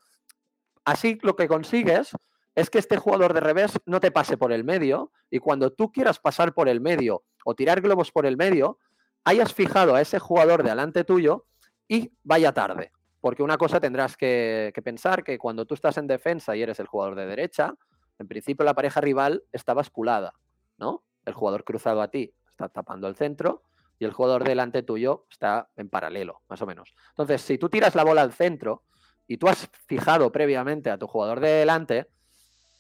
Así lo que consigues es que este jugador de revés no te pase por el medio y cuando tú quieras pasar por el medio o tirar globos por el medio, hayas fijado a ese jugador delante tuyo y vaya tarde. Porque una cosa tendrás que, pensar que cuando tú estás en defensa y eres el jugador de derecha, en principio la pareja rival está basculada, ¿no? El jugador cruzado a ti está tapando el centro y el jugador delante tuyo está en paralelo, más o menos. Entonces, si tú tiras la bola al centro y tú has fijado previamente a tu jugador de delante,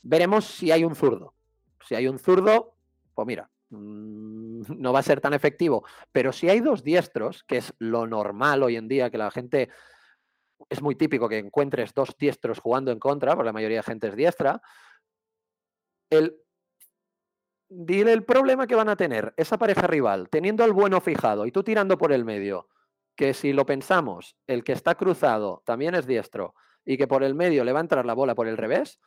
veremos si hay un zurdo. Si hay un zurdo, pues mira, mm, no va a ser tan efectivo. Pero si hay dos diestros, que es lo normal hoy en día, que la gente es muy típico que encuentres dos diestros jugando en contra, porque la mayoría de gente es diestra, el, dile el problema que van a tener esa pareja rival, teniendo al bueno fijado y tú tirando por el medio, que si lo pensamos, el que está cruzado también es diestro y que por el medio le va a entrar la bola por el revés,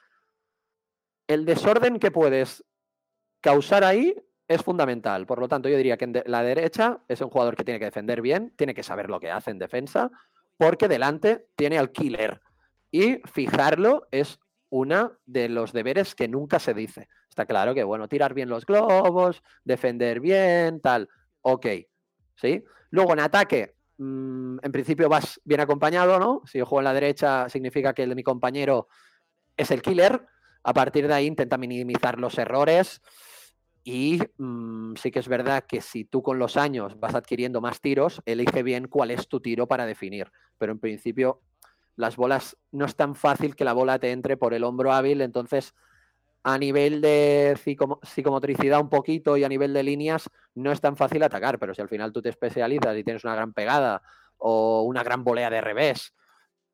el desorden que puedes causar ahí es fundamental. Por lo tanto, yo diría que en la derecha es un jugador que tiene que defender bien, tiene que saber lo que hace en defensa, porque delante tiene al killer. Y fijarlo es una de los deberes que nunca se dice. Está claro que, bueno, tirar bien los globos, defender bien, tal. Ok. ¿Sí? Luego en ataque, mm, en principio vas bien acompañado, ¿no? Si yo juego en la derecha, significa que el de mi compañero es el killer. A partir de ahí intenta minimizar los errores. Y mm, sí que es verdad que si tú con los años vas adquiriendo más tiros, elige bien cuál es tu tiro para definir. Pero en principio las bolas no es tan fácil que la bola te entre por el hombro hábil, entonces a nivel de psicomotricidad un poquito y a nivel de líneas no es tan fácil atacar, pero si al final tú te especializas y tienes una gran pegada o una gran volea de revés,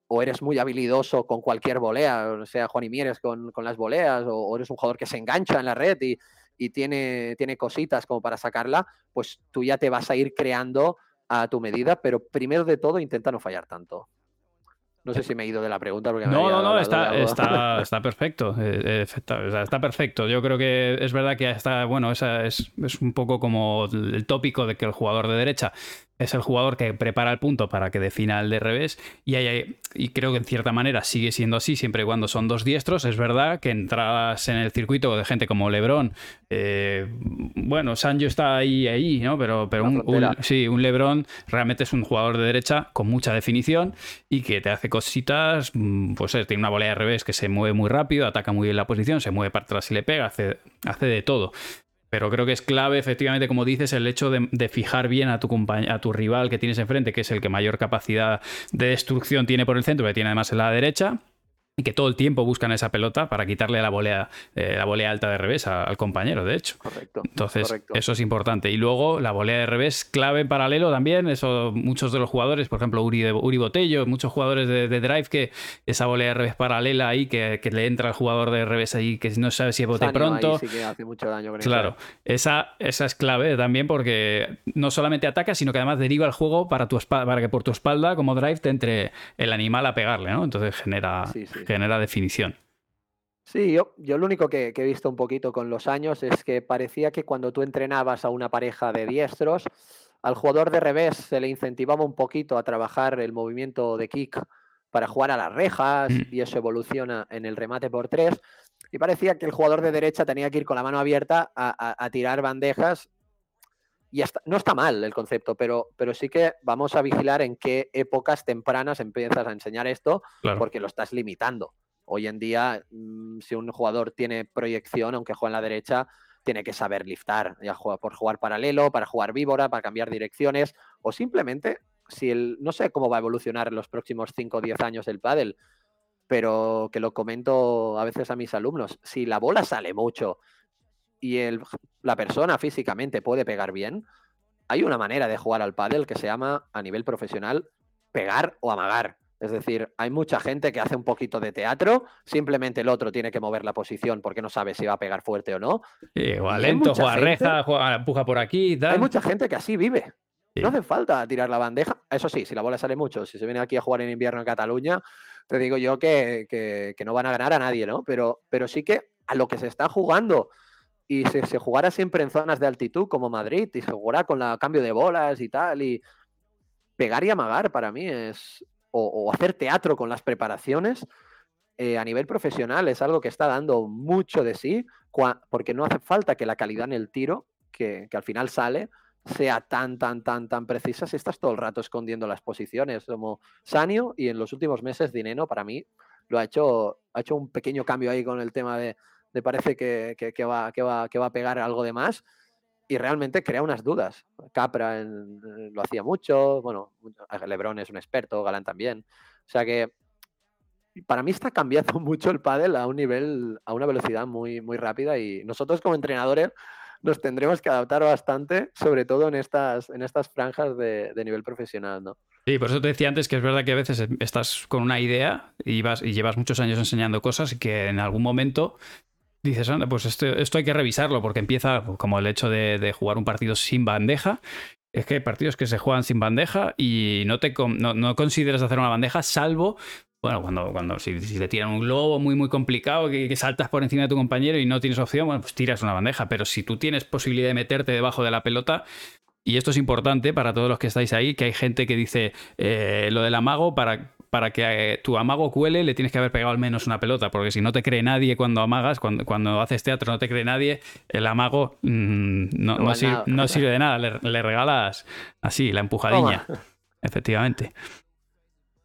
o eres muy habilidoso con cualquier volea, o sea, Juan y Mieres con, las voleas, o, eres un jugador que se engancha en la red y, y tiene, tiene cositas como para sacarla, pues tú ya te vas a ir creando a tu medida, pero primero de todo intenta no fallar tanto. No sé si me he ido de la pregunta. Porque no, no, no, está, está, está, perfecto. Eh, está perfecto. Yo creo que es verdad que está, bueno, esa es, es, un poco como el tópico de que el jugador de derecha es el jugador que prepara el punto para que defina el de revés y, hay, y creo que en cierta manera sigue siendo así siempre y cuando son dos diestros. Es verdad que entradas en el circuito de gente como Lebron, eh, bueno, Sancho está ahí, ahí, ¿no? Pero, pero un, sí, un Lebron realmente es un jugador de derecha con mucha definición y que te hace cositas, mm, pues tiene una volea de revés que se mueve muy rápido, ataca muy bien la posición, se mueve para atrás y le pega, hace, hace de todo. Pero creo que es clave, efectivamente, como dices, el hecho de, fijar bien a tu, a tu rival que tienes enfrente, que es el que mayor capacidad de destrucción tiene por el centro, que tiene además en la derecha, y que todo el tiempo buscan esa pelota para quitarle la volea, eh, la volea alta de revés al compañero, de hecho. Correcto. Entonces, eso es importante. Y luego la volea de revés, clave en paralelo también. Eso, muchos de los jugadores, por ejemplo, Uri, Uri Botello, muchos jugadores de, Drive, que esa volea de revés paralela ahí, que, le entra al jugador de revés ahí, que no sabe si es bote pronto. sí que hace mucho daño claro, esa, esa es clave también porque no solamente ataca, sino que además deriva el juego para, tu para que por tu espalda, como Drive, te entre el animal a pegarle, ¿no? Entonces genera genera definición. Sí, yo, yo lo único que, he visto un poquito con los años es que parecía que cuando tú entrenabas a una pareja de diestros, al jugador de revés se le incentivaba un poquito a trabajar el movimiento de kick para jugar a las rejas mm. y eso evoluciona en el remate por tres. Y parecía que el jugador de derecha tenía que ir con la mano abierta a, tirar bandejas. Y hasta, no está mal el concepto, pero, pero sí que vamos a vigilar en qué épocas tempranas empiezas a enseñar esto, porque lo estás limitando. Hoy en día, mm, si un jugador tiene proyección, aunque juegue en la derecha, tiene que saber liftar, ya juega por jugar paralelo, para jugar víbora, para cambiar direcciones, o simplemente, si el, no sé cómo va a evolucionar en los próximos 5 o 10 años el pádel, pero que lo comento a veces a mis alumnos, si la bola sale mucho y el, la persona físicamente puede pegar bien, hay una manera de jugar al pádel que se llama a nivel profesional pegar o amagar. Es decir, hay mucha gente que hace un poquito de teatro, simplemente el otro tiene que mover la posición porque no sabe si va a pegar fuerte o no. Igual lento, juega reja, juega, empuja por aquí y tal. Hay mucha gente que así vive. No hace falta tirar la bandeja. Eso sí, si la bola sale mucho, si se viene aquí a jugar en invierno en Cataluña, te digo yo que, que, no van a ganar a nadie, ¿no? Pero, pero sí que a lo que se está jugando y si se jugara siempre en zonas de altitud como Madrid y se jugara con el cambio de bolas y tal, y pegar y amagar para mí es, o, hacer teatro con las preparaciones, eh, a nivel profesional es algo que está dando mucho de sí, porque no hace falta que la calidad en el tiro que, al final sale sea tan, tan, tan, tan precisa si estás todo el rato escondiendo las posiciones. Como Sanio y en los últimos meses Dineno, para mí, lo ha hecho, ha hecho un pequeño cambio ahí con el tema de, de parece que, que, va, que, va, que va a pegar algo de más y realmente crea unas dudas. Capra lo hacía mucho, bueno, Lebron es un experto, Galán también. O sea que para mí está cambiando mucho el pádel a un nivel, a una velocidad muy, muy rápida y nosotros como entrenadores nos tendremos que adaptar bastante, sobre todo en estas, en estas franjas de, nivel profesional, ¿no? Sí, por eso te decía antes que es verdad que a veces estás con una idea y, vas, y llevas muchos años enseñando cosas y que en algún momento dices, anda, pues esto, hay que revisarlo porque empieza como el hecho de, jugar un partido sin bandeja. Es que hay partidos que se juegan sin bandeja y no, te no, consideras hacer una bandeja salvo bueno, cuando, cuando si, te tiran un globo muy, muy complicado, que, saltas por encima de tu compañero y no tienes opción, bueno, pues tiras una bandeja. Pero si tú tienes posibilidad de meterte debajo de la pelota, y esto es importante para todos los que estáis ahí, que hay gente que dice eh, lo del amago para para que eh, tu amago cuele le tienes que haber pegado al menos una pelota, porque si no te cree nadie cuando amagas, cuando, cuando haces teatro no te cree nadie, el amago mm, no, sirve, de nada, le, regalas así, la empujadilla. Efectivamente.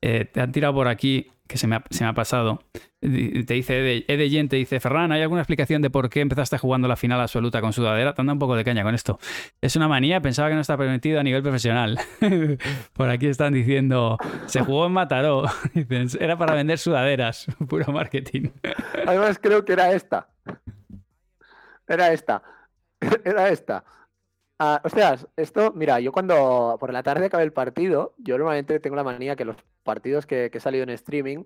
Eh, te han tirado por aquí que se me ha, pasado. Te dice Ede, te dice, Ferran, ¿hay alguna explicación de por qué empezaste jugando la final absoluta con sudadera? Te anda un poco de caña con esto. Es una manía, pensaba que no está permitido a nivel profesional. por aquí están diciendo, se jugó en Mataró. era para vender sudaderas, puro marketing. Además creo que era esta. Era esta. Era esta. Ah, ostras, esto, mira, yo cuando por la tarde acabé el partido, yo normalmente tengo la manía que los partidos que, he salido en streaming,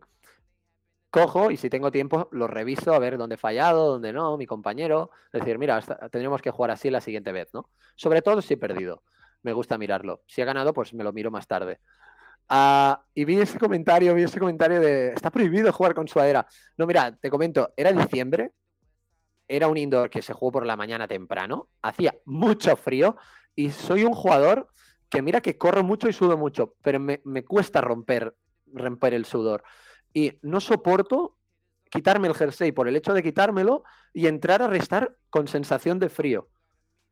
cojo y si tengo tiempo los reviso a ver dónde he fallado, dónde no, mi compañero. Decir, mira, tendríamos que jugar así la siguiente vez, ¿no? Sobre todo si he perdido. Me gusta mirarlo. Si he ganado, pues me lo miro más tarde. Ah, y vi ese comentario, vi ese comentario de está prohibido jugar con suadera. No, mira, te comento, era diciembre, era un indoor que se jugó por la mañana temprano, hacía mucho frío y soy un jugador que mira que corro mucho y sudo mucho, pero me, cuesta romper, romper el sudor. Y no soporto quitarme el jersey por el hecho de quitármelo y entrar a restar con sensación de frío.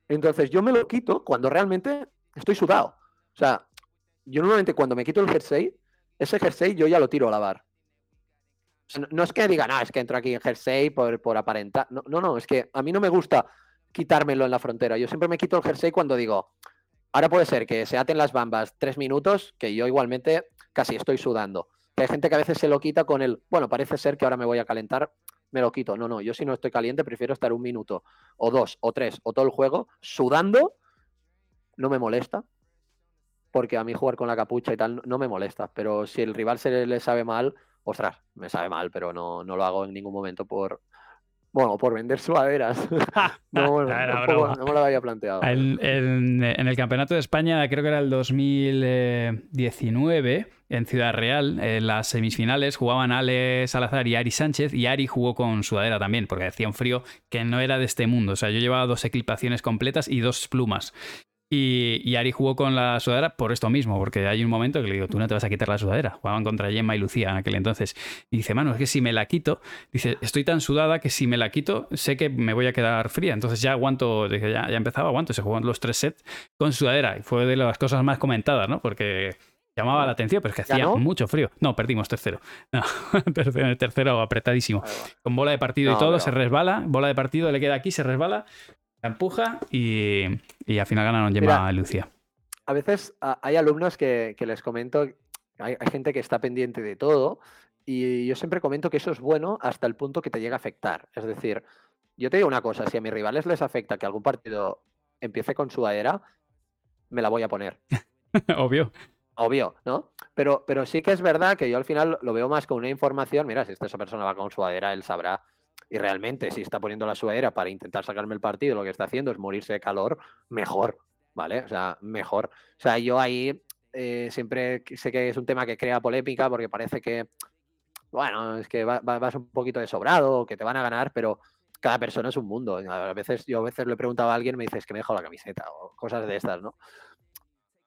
Entonces yo me lo quito cuando realmente estoy sudado. O sea, yo normalmente cuando me quito el jersey, ese jersey yo ya lo tiro a lavar. No es que digan, ah, es que entro aquí en jersey por, por aparentar. No, no, no, es que a mí no me gusta quitármelo en la frontera. Yo siempre me quito el jersey cuando digo, ahora puede ser que se aten las bambas tres minutos, que yo igualmente casi estoy sudando. Que hay gente que a veces se lo quita con el, bueno, parece ser que ahora me voy a calentar, me lo quito. No, no, yo si no estoy caliente prefiero estar un minuto o dos o tres o todo el juego sudando, no me molesta. Porque a mí jugar con la capucha y tal no me molesta. Pero si el rival se le sabe mal, ostras, me sabe mal, pero no, no lo hago en ningún momento por, bueno, por vender sudaderas. no, no, me lo había planteado. En, el Campeonato de España, creo que era el 2019, en Ciudad Real, en las semifinales jugaban Ale Salazar y Ari Sánchez, y Ari jugó con sudadera también, porque hacía un frío que no era de este mundo. O sea, yo llevaba dos equipaciones completas y dos plumas. Y, Ari jugó con la sudadera por esto mismo, porque hay un momento que le digo, tú no te vas a quitar la sudadera. Jugaban contra Gemma y Lucía en aquel entonces. Y dice, mano, es que si me la quito, dice, estoy tan sudada que si me la quito, sé que me voy a quedar fría. Entonces ya aguanto, dije, ya, ya empezaba, aguanto. Se jugaban los tres sets con sudadera. Y fue de las cosas más comentadas, ¿no? Porque llamaba la atención, pero es que hacía mucho frío. No, perdimos tercero. No, tercero, tercero apretadísimo. Con bola de partido y todo, se resbala. Bola de partido le queda aquí, se resbala empuja y, al final ganaron Gemma y Lucia. A veces hay alumnos que, les comento, hay, gente que está pendiente de todo y yo siempre comento que eso es bueno hasta el punto que te llega a afectar. Es decir, yo te digo una cosa, si a mis rivales les afecta que algún partido empiece con sudadera, me la voy a poner. Obvio. Obvio, ¿no? Pero, pero sí que es verdad que yo al final lo veo más con una información. Mira, si esta persona va con sudadera, él sabrá y realmente si está poniendo la sudadera para intentar sacarme el partido, lo que está haciendo es morirse de calor, mejor, ¿vale? O sea, mejor. O sea, yo ahí eh, siempre sé que es un tema que crea polémica porque parece que, bueno, es que vas un poquito de sobrado, que te van a ganar, pero cada persona es un mundo. A veces yo a veces le he preguntado a alguien, me dices que me dejo la camiseta o cosas de estas, ¿no?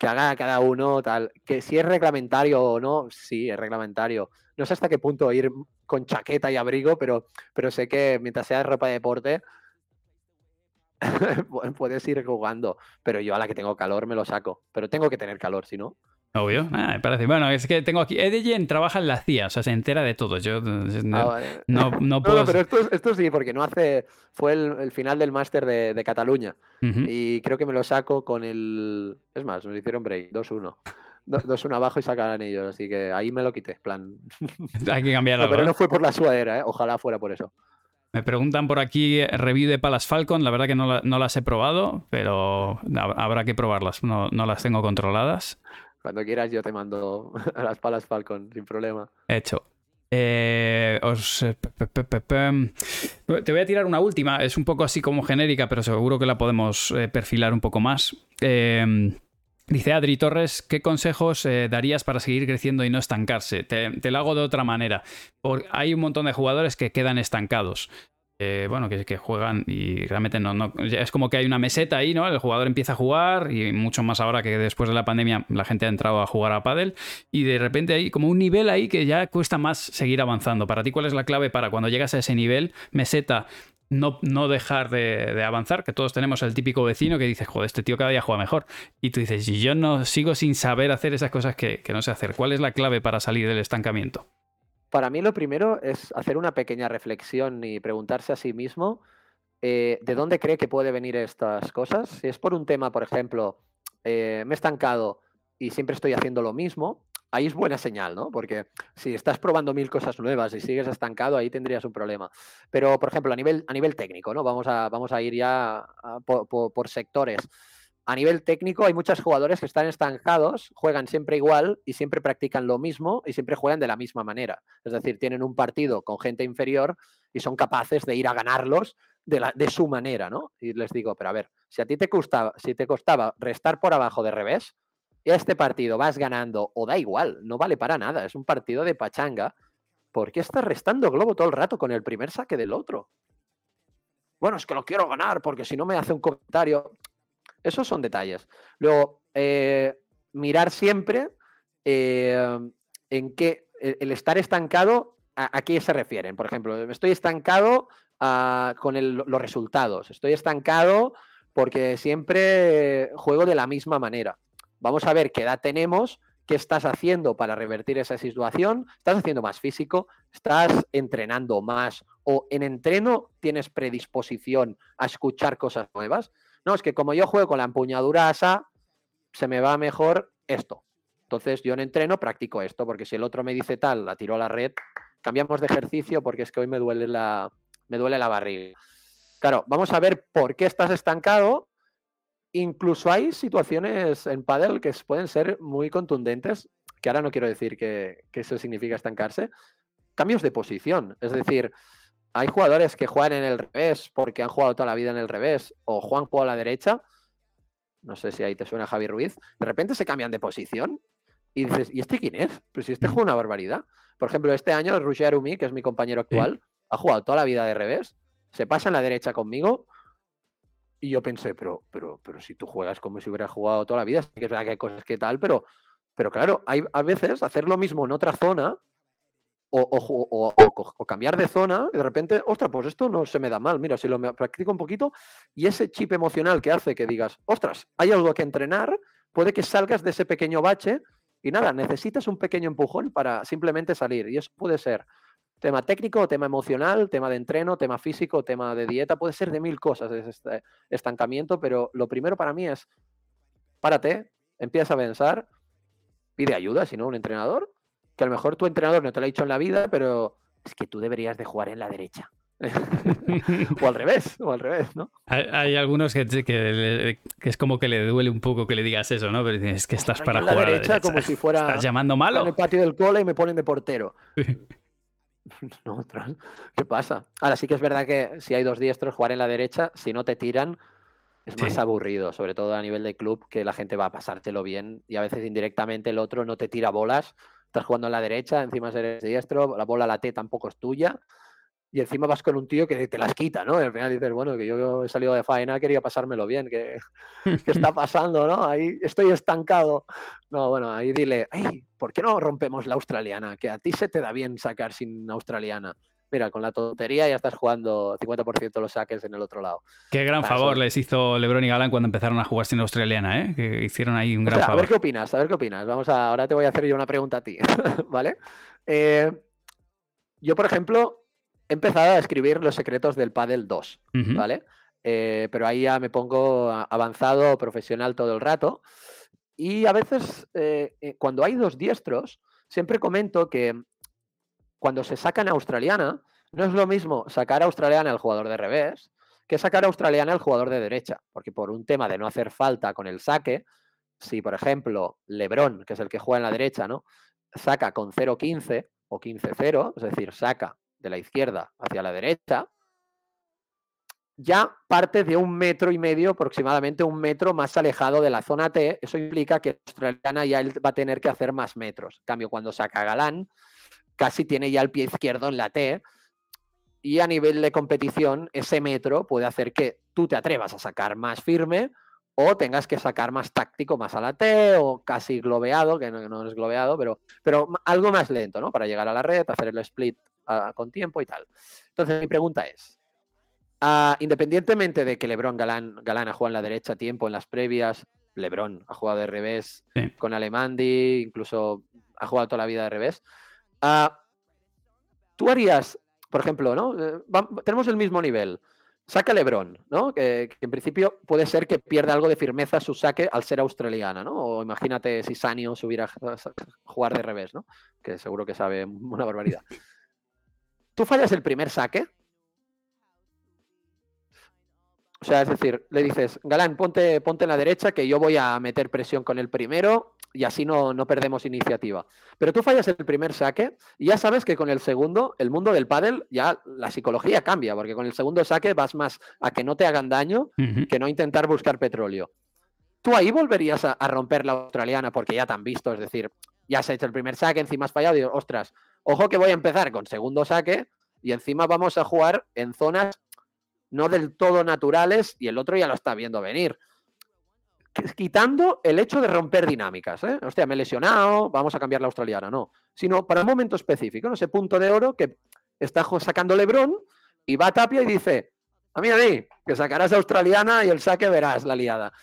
Que haga cada uno tal. Que si es reglamentario o no, sí, es reglamentario. No sé hasta qué punto ir con chaqueta y abrigo, pero, pero sé que mientras sea ropa de deporte, puedes ir jugando, pero yo a la que tengo calor me lo saco. Pero tengo que tener calor, si no. Obvio, ah, me parece. Bueno, es que tengo aquí. Edeyen trabaja en la CIA, o sea, se entera de todo. Yo no, ah, no, puedo. pero esto, sí, porque no hace. Fue el, final del máster de, Cataluña. Y creo que me lo saco con el. Es más, nos hicieron break, 2-1. 2-1 abajo y sacarán ellos, así que ahí me lo quité. plan. Hay que cambiarlo. pero no fue por la sudadera, ¿eh? ojalá fuera por eso. Me preguntan por aquí eh, review de Palas Falcon. La verdad que no, las he probado, pero habrá que probarlas. No, no las tengo controladas. Cuando quieras yo te mando a las palas Falcon, sin problema. Hecho. Eh, eh, te voy a tirar una última, es un poco así como genérica, pero seguro que la podemos eh, perfilar un poco más. dice Adri Torres, ¿qué consejos darías para seguir creciendo y no estancarse? Te, lo hago de otra manera. hay un montón de jugadores que quedan estancados. Eh, bueno, que, juegan y realmente no, es como que hay una meseta ahí, ¿no? El jugador empieza a jugar y mucho más ahora que después de la pandemia la gente ha entrado a jugar a pádel y de repente hay como un nivel ahí que ya cuesta más seguir avanzando. Para ti, ¿cuál es la clave para cuando llegas a ese nivel, meseta, no, no dejar de, avanzar? Que todos tenemos el típico vecino que dice, joder, este tío cada día juega mejor. Y tú dices, yo no sigo sin saber hacer esas cosas que, que no sé hacer. ¿Cuál es la clave para salir del estancamiento? Para mí lo primero es hacer una pequeña reflexión y preguntarse a sí mismo eh, de dónde cree que puede venir estas cosas. Si es por un tema, por ejemplo, eh, me he estancado y siempre estoy haciendo lo mismo, ahí es buena señal, ¿no? Porque si estás probando mil cosas nuevas y sigues estancado, ahí tendrías un problema. Pero, por ejemplo, a nivel, a nivel técnico, ¿no? Vamos a, vamos a ir ya por sectores a nivel técnico hay muchos jugadores que están estancados, juegan siempre igual y siempre practican lo mismo y siempre juegan de la misma manera. Es decir, tienen un partido con gente inferior y son capaces de ir a ganarlos de, la, de su manera, ¿no? Y les digo, pero a ver, si a ti te costaba, si te costaba restar por abajo de revés, este partido vas ganando o da igual, no vale para nada, es un partido de pachanga. ¿Por qué estás restando globo todo el rato con el primer saque del otro? Bueno, es que lo quiero ganar porque si no me hace un comentario. Esos son detalles. Luego, eh, mirar siempre eh, en qué el estar estancado, a, qué se refieren. Por ejemplo, estoy estancado ah, con los resultados. Estoy estancado porque siempre juego de la misma manera. Vamos a ver qué edad tenemos, qué estás haciendo para revertir esa situación. ¿Estás haciendo más físico? ¿Estás entrenando más? ¿O en entreno tienes predisposición a escuchar cosas nuevas? No, es que como yo juego con la empuñadura asa, se me va mejor esto. Entonces yo en entreno practico esto, porque si el otro me dice tal, la tiro a la red, cambiamos de ejercicio porque es que hoy me duele la, me duele la barriga. Claro, vamos a ver por qué estás estancado. Incluso hay situaciones en pádel que pueden ser muy contundentes, que ahora no quiero decir que, que eso significa estancarse. Cambios de posición, es decir, hay jugadores que juegan en el revés porque han jugado toda la vida en el revés o Juan juega a la derecha. No sé si ahí te suena Javi Ruiz. De repente se cambian de posición y dices, ¿y este quién es? Pues si este juega una barbaridad. Por ejemplo, este año Roger Arumi, que es mi compañero actual, ha jugado toda la vida de revés, se pasa en la derecha conmigo y yo pensé, pero, pero, pero si tú juegas como si hubieras jugado toda la vida, que es verdad que hay cosas que tal, pero, pero claro, hay a veces hacer lo mismo en otra zona o, cambiar de zona y de repente, ostras, pues esto no se me da mal. Mira, si lo practico un poquito y ese chip emocional que hace que digas, ostras, hay algo que entrenar, puede que salgas de ese pequeño bache y nada, necesitas un pequeño empujón para simplemente salir. Y eso puede ser tema técnico, tema emocional, tema de entreno, tema físico, tema de dieta, puede ser de mil cosas este estancamiento, pero lo primero para mí es, párate, empieza a pensar, pide ayuda, si no, un entrenador, que a lo mejor tu entrenador no te lo ha dicho en la vida, pero es que tú deberías de jugar en la derecha. o al revés, o al revés, ¿no? Hay, algunos que, que, es como que le duele un poco que le digas eso, ¿no? Pero es que estás para jugar a la derecha, como si fuera ¿Estás llamando malo. en el patio del cole y me ponen de portero. no, ¿qué pasa? Ahora sí que es verdad que si hay dos diestros, jugar en la derecha, si no te tiran, es más aburrido, sobre todo a nivel de club, que la gente va a pasártelo bien y a veces indirectamente el otro no te tira bolas estás jugando en la derecha, encima eres diestro, la bola la T tampoco es tuya, y encima vas con un tío que te las quita, ¿no? Y al final dices, bueno, que yo he salido de faena, quería pasármelo bien, que, ¿qué está pasando, no? Ahí estoy estancado. No, bueno, ahí dile, ay, ¿por qué no rompemos la australiana? Que a ti se te da bien sacar sin australiana. Mira, con la tontería ya estás jugando 50% de los saques en el otro lado. Qué gran favor les hizo Lebron y Galán cuando empezaron a jugar sin australiana, ¿eh? Que hicieron ahí un gran favor. A ver qué opinas, a ver qué opinas. Vamos a, ahora te voy a hacer yo una pregunta a ti, ¿vale? Eh, yo, por ejemplo, he empezado a escribir los secretos del Paddle 2, ¿vale? Eh, pero ahí ya me pongo avanzado, profesional todo el rato. Y a veces, eh, cuando hay dos diestros, siempre comento que cuando se sacan australiana, no es lo mismo sacar australiana al jugador de revés que sacar australiana al jugador de derecha, porque por un tema de no hacer falta con el saque, si por ejemplo Lebron, que es el que juega en la derecha, ¿no? saca con 0-15 o 15-0, es decir, saca de la izquierda hacia la derecha, ya parte de un metro y medio, aproximadamente un metro más alejado de la zona T. Eso implica que australiana ya va a tener que hacer más metros. En cambio, cuando saca Galán, casi tiene ya el pie izquierdo en la T. Y a nivel de competición, ese metro puede hacer que tú te atrevas a sacar más firme o tengas que sacar más táctico, más a la T o casi globeado, que no, es globeado, pero, pero algo más lento, ¿no? Para llegar a la red, hacer el split ah, con tiempo y tal. Entonces, mi pregunta es, Ah, independientemente de que Lebron Galán, Galán ha jugado en la derecha tiempo en las previas, Lebron ha jugado de revés con Alemandi, incluso ha jugado toda la vida de revés. Ah, tú harías, por ejemplo, ¿no? Eh, tenemos el mismo nivel. Saca Lebron, ¿no? Que, en principio puede ser que pierda algo de firmeza su saque al ser australiana, ¿no? O imagínate si Sanio subiera a jugar de revés, ¿no? Que seguro que sabe una barbaridad. Tú fallas el primer saque, o sea, es decir, le dices, Galán, ponte, ponte en la derecha que yo voy a meter presión con el primero y así no, no perdemos iniciativa. Pero tú fallas el primer saque y ya sabes que con el segundo, el mundo del pádel, ya la psicología cambia, porque con el segundo saque vas más a que no te hagan daño que no intentar buscar petróleo. Tú ahí volverías a, romper la australiana porque ya te han visto, es decir, ya has hecho el primer saque, encima has fallado y ostras, ojo que voy a empezar con segundo saque y encima vamos a jugar en zonas no del todo naturales y el otro ya lo está viendo venir. Quitando el hecho de romper dinámicas. ¿eh? Hostia, me he lesionado, vamos a cambiar la australiana. No, sino para un momento específico, ¿no? ese punto de oro que está sacando Lebron y va a Tapia y dice, a mí a mí, que sacarás australiana y el saque verás la liada.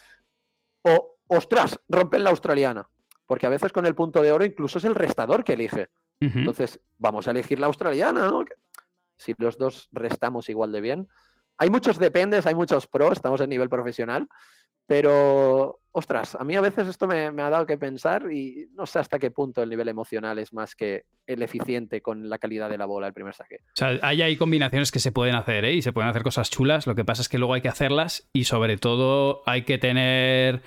O, ostras, rompen la australiana. Porque a veces con el punto de oro incluso es el restador que elige. Entonces, vamos a elegir la australiana, ¿no? Si los dos restamos igual de bien, hay muchos dependes, hay muchos pros, estamos en nivel profesional, pero, ostras, a mí a veces esto me, ha dado que pensar y no sé hasta qué punto el nivel emocional es más que el eficiente con la calidad de la bola el primer saque. O sea, hay, hay combinaciones que se pueden hacer ¿eh? y se pueden hacer cosas chulas, lo que pasa es que luego hay que hacerlas y sobre todo hay que tener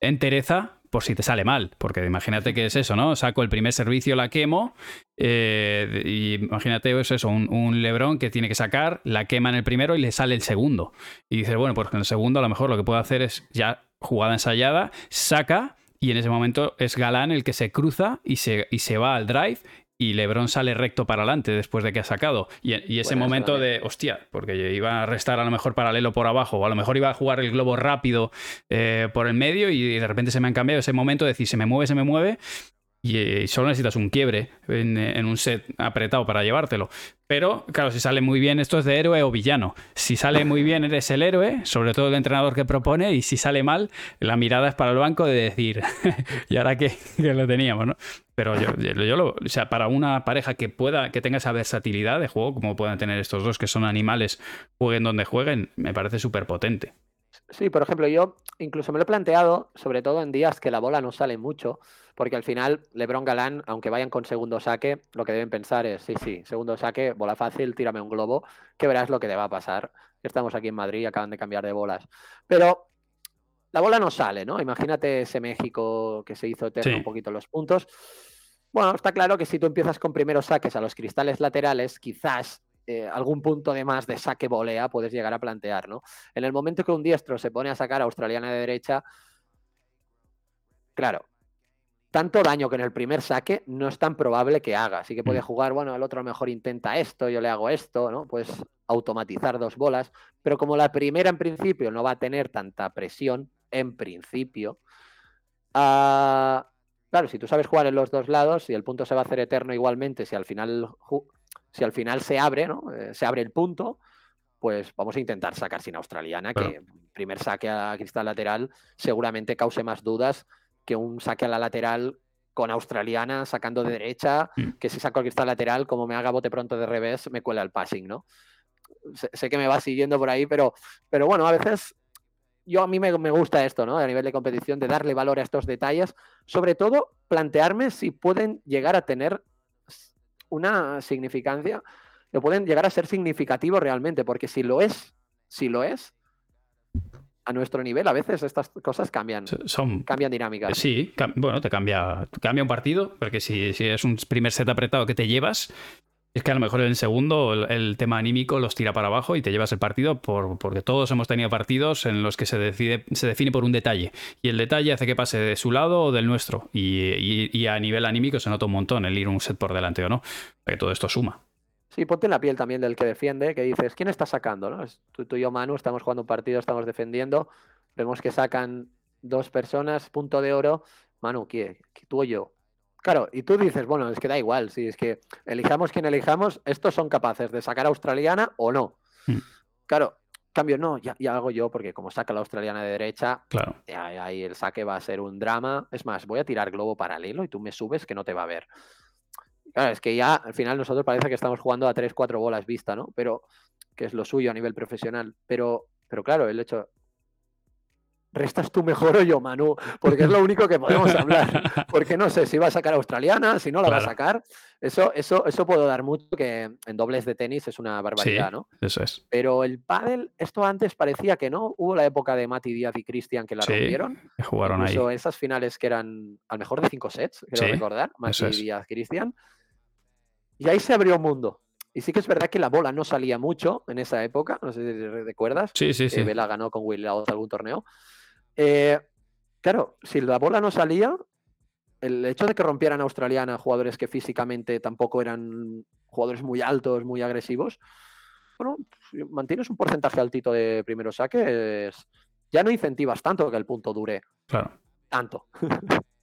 entereza por si te sale mal, porque imagínate que es eso, ¿no? Saco el primer servicio, la quemo, eh, y imagínate eso, un, un, Lebron que tiene que sacar, la quema en el primero y le sale el segundo. Y dices, bueno, pues en el segundo a lo mejor lo que puedo hacer es ya jugada ensayada, saca, y en ese momento es Galán el que se cruza y se, y se va al drive y Lebron sale recto para adelante después de que ha sacado. Y, ese momento de, hostia, porque iba a restar a lo mejor paralelo por abajo, o a lo mejor iba a jugar el globo rápido eh, por el medio y de repente se me han cambiado ese momento de decir, se me mueve, se me mueve, y, solo necesitas un quiebre en, un set apretado para llevártelo. Pero, claro, si sale muy bien, esto es de héroe o villano. Si sale muy bien, eres el héroe, sobre todo el entrenador que propone, y si sale mal, la mirada es para el banco de decir, ¿y ahora qué? que lo teníamos, ¿no? Pero yo, yo lo, o sea, para una pareja que pueda, que tenga esa versatilidad de juego, como puedan tener estos dos, que son animales, jueguen donde jueguen, me parece súper potente. Sí, por ejemplo, yo incluso me lo he planteado, sobre todo en días que la bola no sale mucho, porque al final Lebron Galán, aunque vayan con segundo saque, lo que deben pensar es, sí, sí, segundo saque, bola fácil, tírame un globo, que verás lo que te va a pasar. Estamos aquí en Madrid y acaban de cambiar de bolas. Pero la bola no sale, ¿no? Imagínate ese México que se hizo eterno un poquito los puntos. Bueno, está claro que si tú empiezas con primeros saques a los cristales laterales, quizás eh, algún punto de más de saque volea puedes llegar a plantear, ¿no? En el momento que un diestro se pone a sacar a australiana de derecha, claro, tanto daño que en el primer saque no es tan probable que haga. Así que puede mm. jugar, bueno, el otro mejor intenta esto, yo le hago esto, ¿no? Puedes automatizar dos bolas, pero como la primera en principio no va a tener tanta presión, en principio, uh, Claro, si tú sabes jugar en los dos lados y el punto se va a hacer eterno igualmente, si al final si al final se abre, ¿no? Eh, se abre el punto, pues vamos a intentar sacar sin australiana, que primer saque a cristal lateral seguramente cause más dudas que un saque a la lateral con australiana sacando de derecha, mm. que si saco el cristal lateral, como me haga bote pronto de revés, me cuela el passing, ¿no? Sé, que me va siguiendo por ahí, pero, pero bueno, a veces yo a mí me, me, gusta esto, ¿no? A nivel de competición, de darle valor a estos detalles, sobre todo plantearme si pueden llegar a tener una significancia, o pueden llegar a ser significativos realmente, porque si lo es, si lo es, a nuestro nivel, a veces estas cosas cambian, Son, cambian dinámicas. Sí, bueno, te cambia, cambia un partido, porque si, si es un primer set apretado que te llevas, es que a lo mejor en el segundo el, tema anímico los tira para abajo y te llevas el partido por, porque todos hemos tenido partidos en los que se, decide, se define por un detalle. Y el detalle hace que pase de su lado o del nuestro. Y, a nivel anímico se nota un montón el ir un set por delante o no. Que todo esto suma. Sí, ponte en la piel también del que defiende, que dices, ¿quién está sacando? ¿no? Tú, tú y yo, Manu, estamos jugando un partido, estamos defendiendo. Vemos que sacan dos personas, punto de oro. Manu, ¿quién? ¿Tú o yo? Claro, y tú dices, bueno, es que da igual, si es que elijamos quien elijamos, estos son capaces de sacar a australiana o no. Mm. Claro, cambio, no, ya, hago yo, porque como saca la australiana de derecha, claro. ahí el saque va a ser un drama. Es más, voy a tirar globo paralelo y tú me subes que no te va a ver. Claro, es que ya al final nosotros parece que estamos jugando a 3-4 bolas vista, ¿no? Pero que es lo suyo a nivel profesional. Pero, pero claro, el hecho, restas tú mejor o yo, Manu, porque es lo único que podemos hablar. Porque no sé si va a sacar australiana, si no la va a sacar. Eso, eso, eso puedo dar mucho, que en dobles de tenis es una barbaridad, ¿no? Eso es. Pero el pádel, esto antes parecía que no. Hubo la época de Mati Díaz y Cristian que la rompieron. Que jugaron Incluso esas finales que eran al mejor de cinco sets, quiero recordar, Mati Díaz, Cristian. Y ahí se abrió un mundo. Y sí que es verdad que la bola no salía mucho en esa época, no sé si recuerdas. Sí, sí, sí. Vela ganó con Will algún torneo. Eh, claro, si la bola no salía, el hecho de que rompieran australiana jugadores que físicamente tampoco eran jugadores muy altos, muy agresivos, bueno, mantienes un porcentaje altito de primeros saques, ya no incentivas tanto que el punto dure claro. tanto.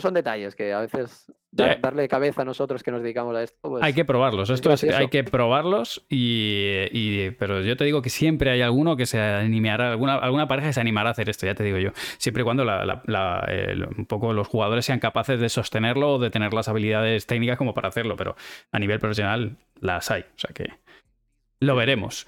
son detalles que a veces darle cabeza a nosotros que nos dedicamos a esto. Pues, hay que probarlos, esto es, hay que probarlos y, Pero yo te digo que siempre hay alguno que se animará, alguna, alguna pareja que se animará a hacer esto, ya te digo yo. Siempre y cuando un poco los jugadores sean capaces de sostenerlo o de tener las habilidades técnicas como para hacerlo, pero a nivel profesional las hay, o sea que... Lo veremos.